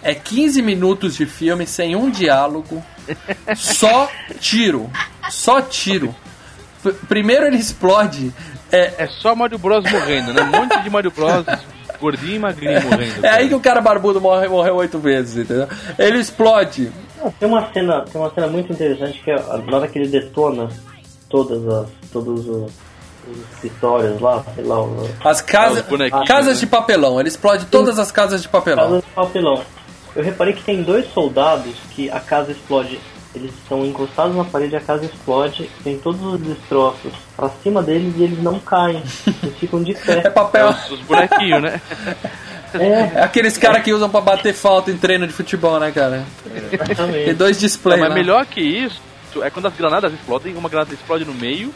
é 15 minutos de filme sem um diálogo, só tiro. Só tiro. P- Primeiro ele explode. É, É só Mario Bros morrendo, né? Um monte de Mario Bros gordinho e magrinho morrendo. é aí que o cara barbudo morre, morreu oito vezes, entendeu? Ele explode. Não, Tem uma cena, tem uma cena muito interessante que é a- na hora que ele detona todas as todos os, os escritórios lá, sei lá, o- As casas, Os bonequinhos, casas né? de papelão. Ele explode todas as casas de papelão. casa de papelão. Eu reparei que tem dois soldados que a casa explode. Eles estão encostados na parede, a casa explode, tem todos os destroços pra cima deles e eles não caem. Eles ficam de É pé. É papel. os, os bonequinhos, né? É, É aqueles caras que usam pra bater falta em treino de futebol, né, cara? Tem exatamente. dois Não, displays. mas lá. melhor que isso é quando as granadas explodem, uma granada explode no meio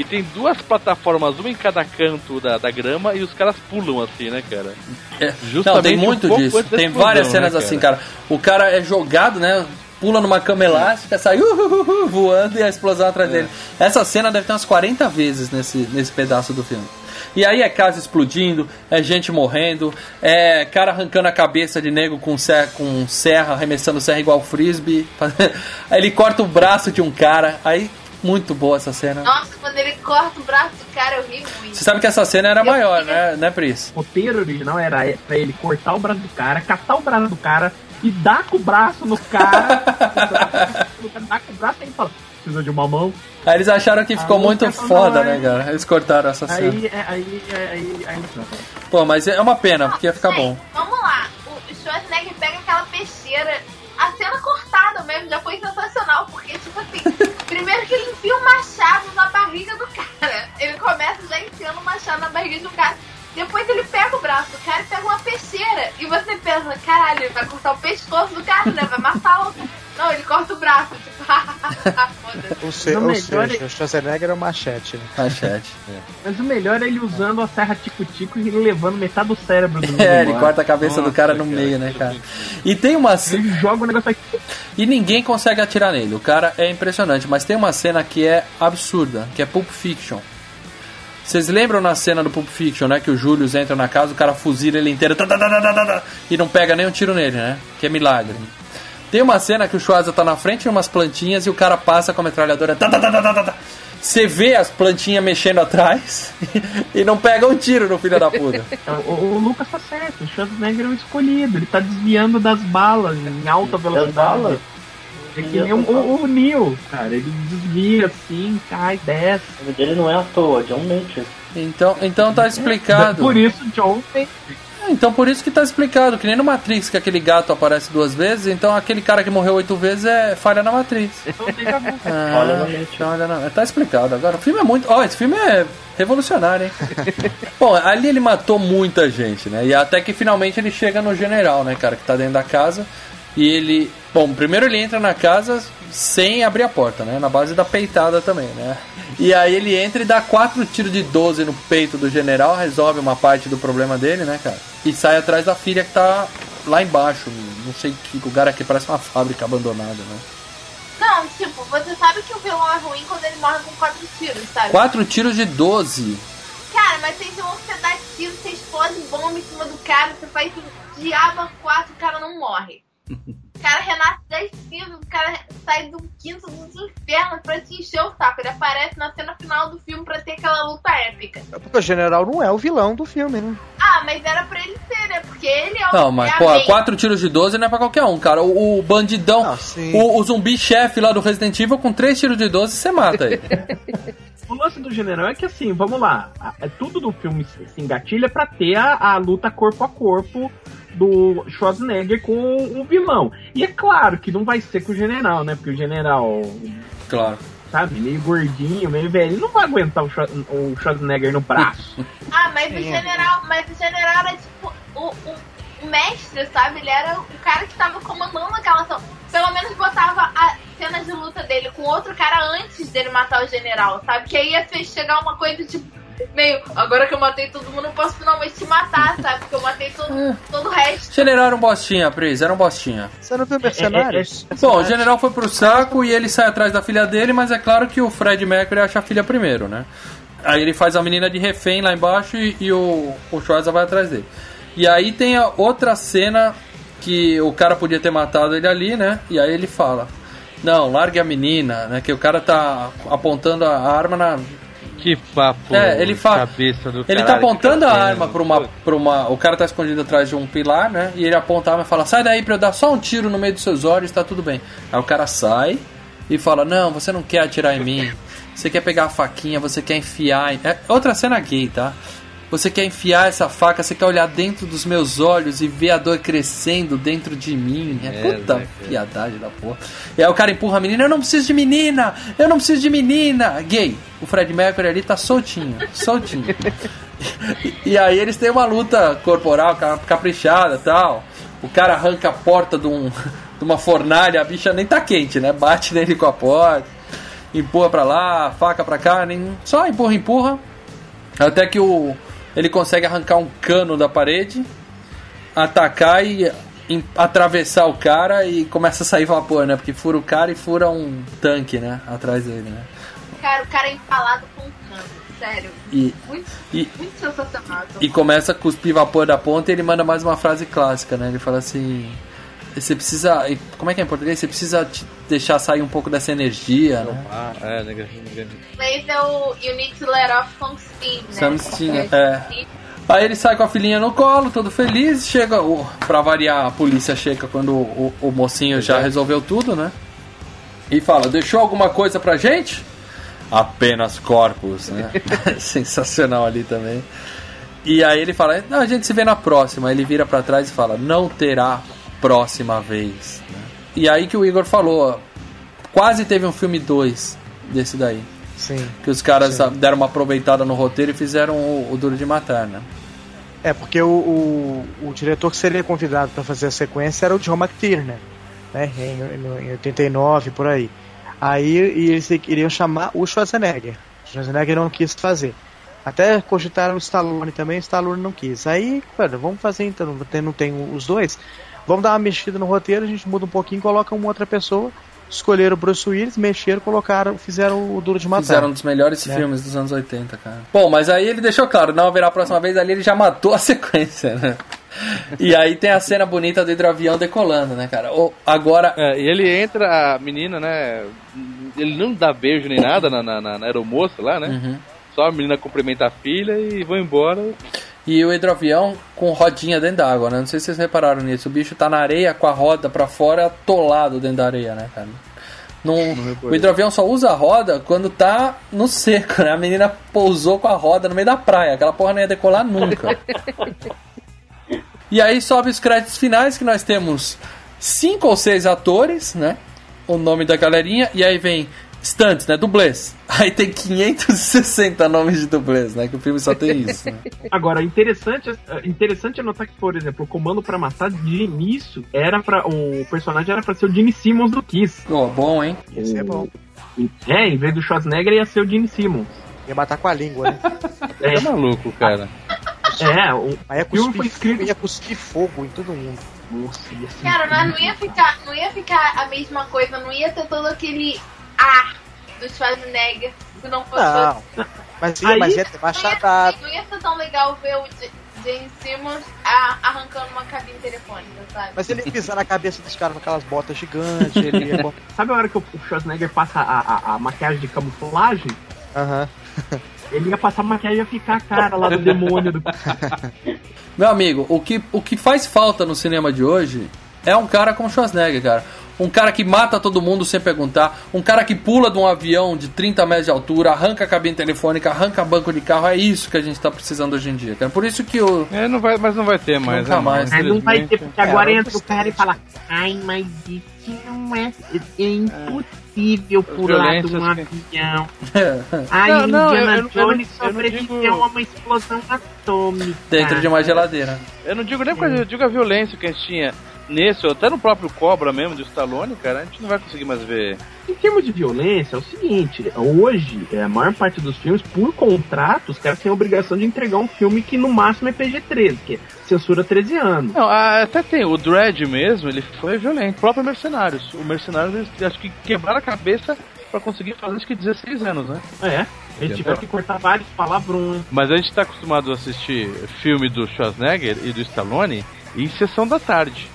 e tem duas plataformas, uma em cada canto da, da grama e os caras pulam assim, né, cara? É. Justamente Não, tem um muito pouco disso. Tem várias né, cenas cara? assim, cara. O cara é jogado, né? Pula numa cama elástica, sai uh, uh, uh, uh, voando e a explosão atrás É. dele. Essa cena deve ter umas 40 vezes nesse, nesse pedaço do filme. E aí é casa explodindo, é gente morrendo, é cara arrancando a cabeça de nego com serra, com serra arremessando serra igual frisbee. aí ele corta o braço de um cara, aí muito boa essa cena. Nossa, quando ele corta o braço do cara, eu ri muito. Você sabe que essa cena era Eu maior, queria- né, né, Pris? O roteiro original era pra ele cortar o braço do cara, catar o braço do cara e dar com o braço no cara. dar com o braço e ele fala: precisa de uma mão. Aí eles acharam que ficou muito não, foda, né, cara? Eles cortaram essa cena. Aí, é, aí, é, aí, aí, Pô, mas é uma pena, porque ia ficar bom. Vamos lá. O Schwarzenegger pega aquela peixeira. A cena cortada mesmo já foi sensacional, porque, tipo assim, primeiro que ele enfia um machado na barriga do cara. Ele começa já enfiando um machado na barriga do cara. Depois ele pega o braço do cara e pega uma peixeira. E você pensa, caralho, ele vai cortar o pescoço do cara, né? Vai matar o. Não, ele corta o braço, tipo, foda-se. Ou, se, Não, ou melhor seja, é- o Schwarzenegger é um machete. Né? Machete. Mas o melhor é ele usando a serra tico-tico e levando metade do cérebro do É, ele embora. corta a cabeça do Nossa, cara no cara, meio, né, cara? E tem uma ce- Ele joga o negócio aqui. E ninguém consegue atirar nele. O cara é impressionante. Mas tem uma cena que é absurda, que é Pulp Fiction. Vocês lembram na cena do Pulp Fiction, né? Que o Julius entra na casa, o cara fuzila ele inteiro tá, tá, tá, tá, tá, tá, e não pega nem um tiro nele, né? Que é milagre. Tem uma cena que o Schwarza tá na frente de umas plantinhas e o cara passa com a metralhadora. tá, tá, tá, tá, tá, tá, tá. Você vê as plantinhas mexendo atrás e não pega um tiro no filho da puta. O, o Lucas tá certo, o Schwarzenegger é o escolhido. Ele tá desviando das balas em alta velocidade. balas? É que nem o, o, o Neo, cara. Ele desvia assim, cai, desce. O nome dele não é à toa, John Matrix. Então, então tá explicado. Por isso, John tem. Então por isso que tá explicado, que nem no Matrix que aquele gato aparece duas vezes, então aquele cara que morreu oito vezes é falha na Matrix. Ah, Olha na mente. olha na- Tá explicado. Agora, o filme é muito. Ó, esse filme é revolucionário, hein? Bom, ali ele matou muita gente, né? E até que finalmente ele chega no general, né, cara, que tá dentro da casa. E ele. Bom, primeiro ele entra na casa sem abrir a porta, né? Na base da peitada também, né? E aí ele entra e dá quatro tiros de 12 no peito do general, resolve uma parte do problema dele, né, cara? E sai atrás da filha que tá lá embaixo. Não sei que lugar aqui, parece uma fábrica abandonada, né? Não, tipo, você sabe que o vilão é ruim quando ele morre com quatro tiros, sabe? Quatro tiros de 12. Cara, mas tem vilão que você dá tiro, você explode bomba em cima do cara, você faz diabo quatro, o cara não morre. O cara renasce 10 cinzas, o cara sai do quinto dos infernos pra te encher o saco. Ele aparece na cena final do filme pra ter aquela luta épica. Porque o general não é o vilão do filme, né? Ah, mas era pra ele ser, né? Porque ele é o. Não, mas, é a pô, quatro tiros de 12 não é pra qualquer um, cara. O, o bandidão, Ah, o, o zumbi-chefe lá do Resident Evil, com três tiros de 12, você mata ele. O lance do general é que assim, vamos lá. É tudo do filme se se engatilha pra ter a, a luta corpo a corpo do Schwarzenegger com o vilão. E é claro que não vai ser com o general, né? Porque o general, claro. sabe, meio gordinho, meio velho, ele não vai aguentar o, Schwar- o Schwarzenegger no braço. Ah, mas o general. Mas o general era tipo o, o, mestre, sabe? Ele era o cara que tava comandando aquela ação. Pelo menos botava a cena de luta dele com outro cara antes dele matar o general, sabe? Que aí ia chegar uma coisa tipo. Meio, agora que eu matei todo mundo, eu posso finalmente te matar, sabe? Porque eu matei todo, todo o resto. General era um bostinha, Pris, era um bostinha. Você não viu Mercenários? Bom, o general foi pro saco e ele sai atrás da filha dele, mas é claro que o Fred Mercury acha a filha primeiro, né? Aí ele faz a menina de refém lá embaixo e, e o, o Schwarza vai atrás dele. E aí tem a outra cena que o cara podia ter matado ele ali, né? E aí ele fala: Não, largue a menina, né? Que o cara tá apontando a arma na, Que papo. É, ele fala- Cabeça do Ele tá apontando a arma pra uma, pra uma. O cara tá escondido atrás de um pilar, né? E ele aponta a arma e fala: Sai daí pra eu dar só um tiro no meio dos seus olhos, tá tudo bem. Aí o cara sai e fala: Não, você não quer atirar em mim. Você quer pegar a faquinha, você quer enfiar. em-" É outra cena gay, tá? Você quer enfiar essa faca, você quer olhar dentro dos meus olhos e ver a dor crescendo dentro de mim. É, É, puta né, cara? piadagem da porra. E aí o cara empurra a menina, eu não preciso de menina, eu não preciso de menina. Gay, o Fred Mercury ali tá soltinho, soltinho. e, e aí eles têm uma luta corporal ca- caprichada e tal. O cara arranca a porta de, um, de uma fornalha, a bicha nem tá quente, né? Bate nele com a porta, empurra pra lá, faca pra cá, nem, só empurra, empurra. Até que o, ele consegue arrancar um cano da parede, atacar e em- atravessar o cara e começa a sair vapor, né? Porque fura o cara e fura um tanque, né? Atrás dele, né? Cara, o cara é empalado com um cano. sério. E, Muito, e, muito sensacional. e começa a cuspir vapor da ponta e ele manda mais uma frase clássica, né? Ele fala assim. Você precisa. Como é que é em português? Você precisa te deixar sair um pouco dessa energia, né? Ah, é, negativo, negativo. Em inglês é o You Need to Let Off Some Steam, né? Some steam, é. Aí ele sai com a filhinha no colo, todo feliz, chega, o, pra variar, a polícia chega quando o, o mocinho já resolveu tudo, né? E fala, deixou alguma coisa pra gente? Apenas corpos, né? Sensacional ali também. E aí ele fala, não, a gente se vê na próxima. Aí ele vira pra trás e fala, não terá próxima vez. né? E aí que o Igor falou, ó, quase teve um filme 2 desse daí. Sim. Que os caras deram uma aproveitada no roteiro e fizeram o, o Duro de Matar, né? É, porque o, o, o diretor que seria convidado para fazer a sequência era o John McTiernan, né? Em, em 89, por aí. Aí eles iriam chamar o Schwarzenegger. O Schwarzenegger não quis fazer. Até cogitaram o Stallone também, o Stallone não quis. Aí, cara, vamos fazer então, não tem, não tem os dois. Vamos dar uma mexida no roteiro, a gente muda um pouquinho, coloca uma outra pessoa. Escolheram o Bruce Willis, mexeram, colocaram, fizeram o Duro de Matar. Fizeram um dos melhores né? filmes dos anos 80, cara. Bom, mas aí ele deixou claro, não haverá a próxima vez, ali ele já matou a sequência, né? E aí tem a cena bonita do hidroavião decolando, né, cara? O- agora, É, e ele entra, a menina, né? Ele não dá beijo nem nada na, na, na, na aeromoça lá, né? Uhum. Só a menina cumprimenta a filha e vão embora. E o hidroavião com rodinha dentro d'água, né? Não sei se vocês repararam nisso. O bicho tá na areia com a roda pra fora, atolado dentro da areia, né, cara? Não, o hidroavião só usa a roda quando tá no seco, né? A menina pousou com a roda no meio da praia. Aquela porra não ia decolar nunca. E aí sobe os créditos finais que nós temos cinco ou seis atores, né? O nome da galerinha e aí vem stunts, né? Dublês. Aí tem 560 nomes de dublês, né? Que o filme só tem isso. Né? Agora, interessante, interessante notar que, por exemplo, o Comando pra Matar de início era para o personagem era pra ser o Gene Simmons do Kiss. Pô, bom, hein? Isso é bom. É, em vez do Schwarzenegger ia ser o Gene Simmons. Ia matar com a língua, né? É, É maluco, cara. é o Aí ia filme foi cuspir, escrito- ia cuspir fogo em todo mundo. Nossa, ia ser Cara, mas não ia ficar, não ia ficar a mesma coisa, não ia ter todo aquele ar do Schwarzenegger se não fosse. Não. Mas ia, mas ia ter não, ia, machadado. não ia ser tão legal ver o James Simmons a- arrancando uma cabine telefônica, sabe? Mas ele ia pisar na cabeça dos caras com aquelas botas gigantes, ele ia. botar- Sabe a hora que o Schwarzenegger passa a, a, a maquiagem de camuflagem? Aham. Ele ia passar a maquiagem e ia ficar a cara lá do demônio do. Meu amigo, o que, o que faz falta no cinema de hoje é um cara como Schwarzenegger, cara. Um cara que mata todo mundo sem perguntar. Um cara que pula de um avião de 30 metros de altura, arranca a cabine telefônica, arranca banco de carro. É isso que a gente tá precisando hoje em dia, cara. Por isso que o. É, não vai, mas não vai ter mais. Nunca né, mais. Aí não vai ter, porque agora É, entra o cara e fala: Ai, mas isso não é. É impossível pular de um que- avião. Ai, Não, não, Indiana eu- eu Jones eu sobreviveu digo- a uma explosão atômica. Dentro de uma geladeira. Eu não digo nem porque eu digo a violência que a gente tinha nesse, ou até no próprio Cobra mesmo, do Stallone, cara, a gente não vai conseguir mais ver. Em termos de violência, é o seguinte: hoje, é, a maior parte dos filmes, por contrato, os caras têm a obrigação de entregar um filme que no máximo é PG-13, que é censura 13 anos. Não, a- até tem, o Dredd mesmo, ele foi violento. O próprio Mercenários. O Mercenários, eles, acho que quebraram a cabeça pra conseguir fazer acho que 16 anos, né? É, eles tiveram que cortar vários palavrões. Mas a gente tá acostumado a assistir filme do Schwarzenegger e do Stallone em sessão da tarde.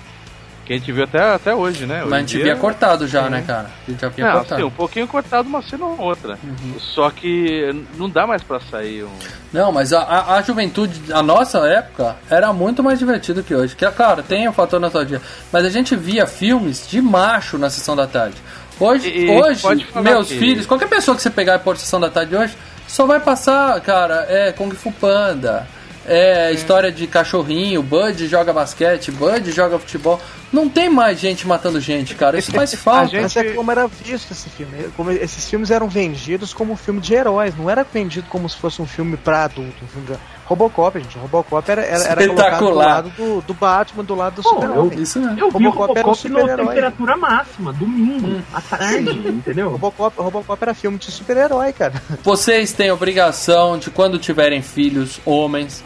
Que a gente viu até, até hoje, né? Mas Hoje a em gente dia- via cortado já, né, cara? A gente já via Não, cortado. sim, um pouquinho cortado uma cena ou outra. Uhum. Só que não dá mais pra sair um. Não, mas a, a, a juventude, a nossa época, era muito mais divertido que hoje. Que, é claro, tem o fator nostalgia. Mas a gente via filmes de macho na sessão da tarde. Hoje, E- hoje meus que- filhos, qualquer pessoa que você pegar e pôr sessão da tarde hoje, só vai passar, cara, é Kung Fu Panda. É história de cachorrinho, Bud joga basquete, Bud joga futebol. Não tem mais gente matando gente, cara. Isso faz falta. gente- Mas é como era visto esse filme. Como esses filmes eram vendidos como um filme de heróis, não era vendido como se fosse um filme pra adulto. Um filme de... Robocop, gente. Robocop era, era, era colocado do lado do, do Batman, do lado do Super-Homem. Isso mesmo. Eu vi o Robocop era um Robocop na temperatura máxima, domingo, à tarde, entendeu? Robocop, Robocop era filme de super-herói, cara. Vocês têm obrigação de, quando tiverem filhos, homens,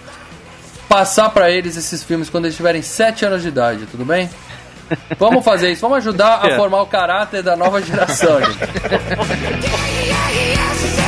passar pra eles esses filmes quando eles tiverem 7 anos de idade, tudo bem? Vamos fazer isso, vamos ajudar a é. formar o caráter da nova geração. Gente.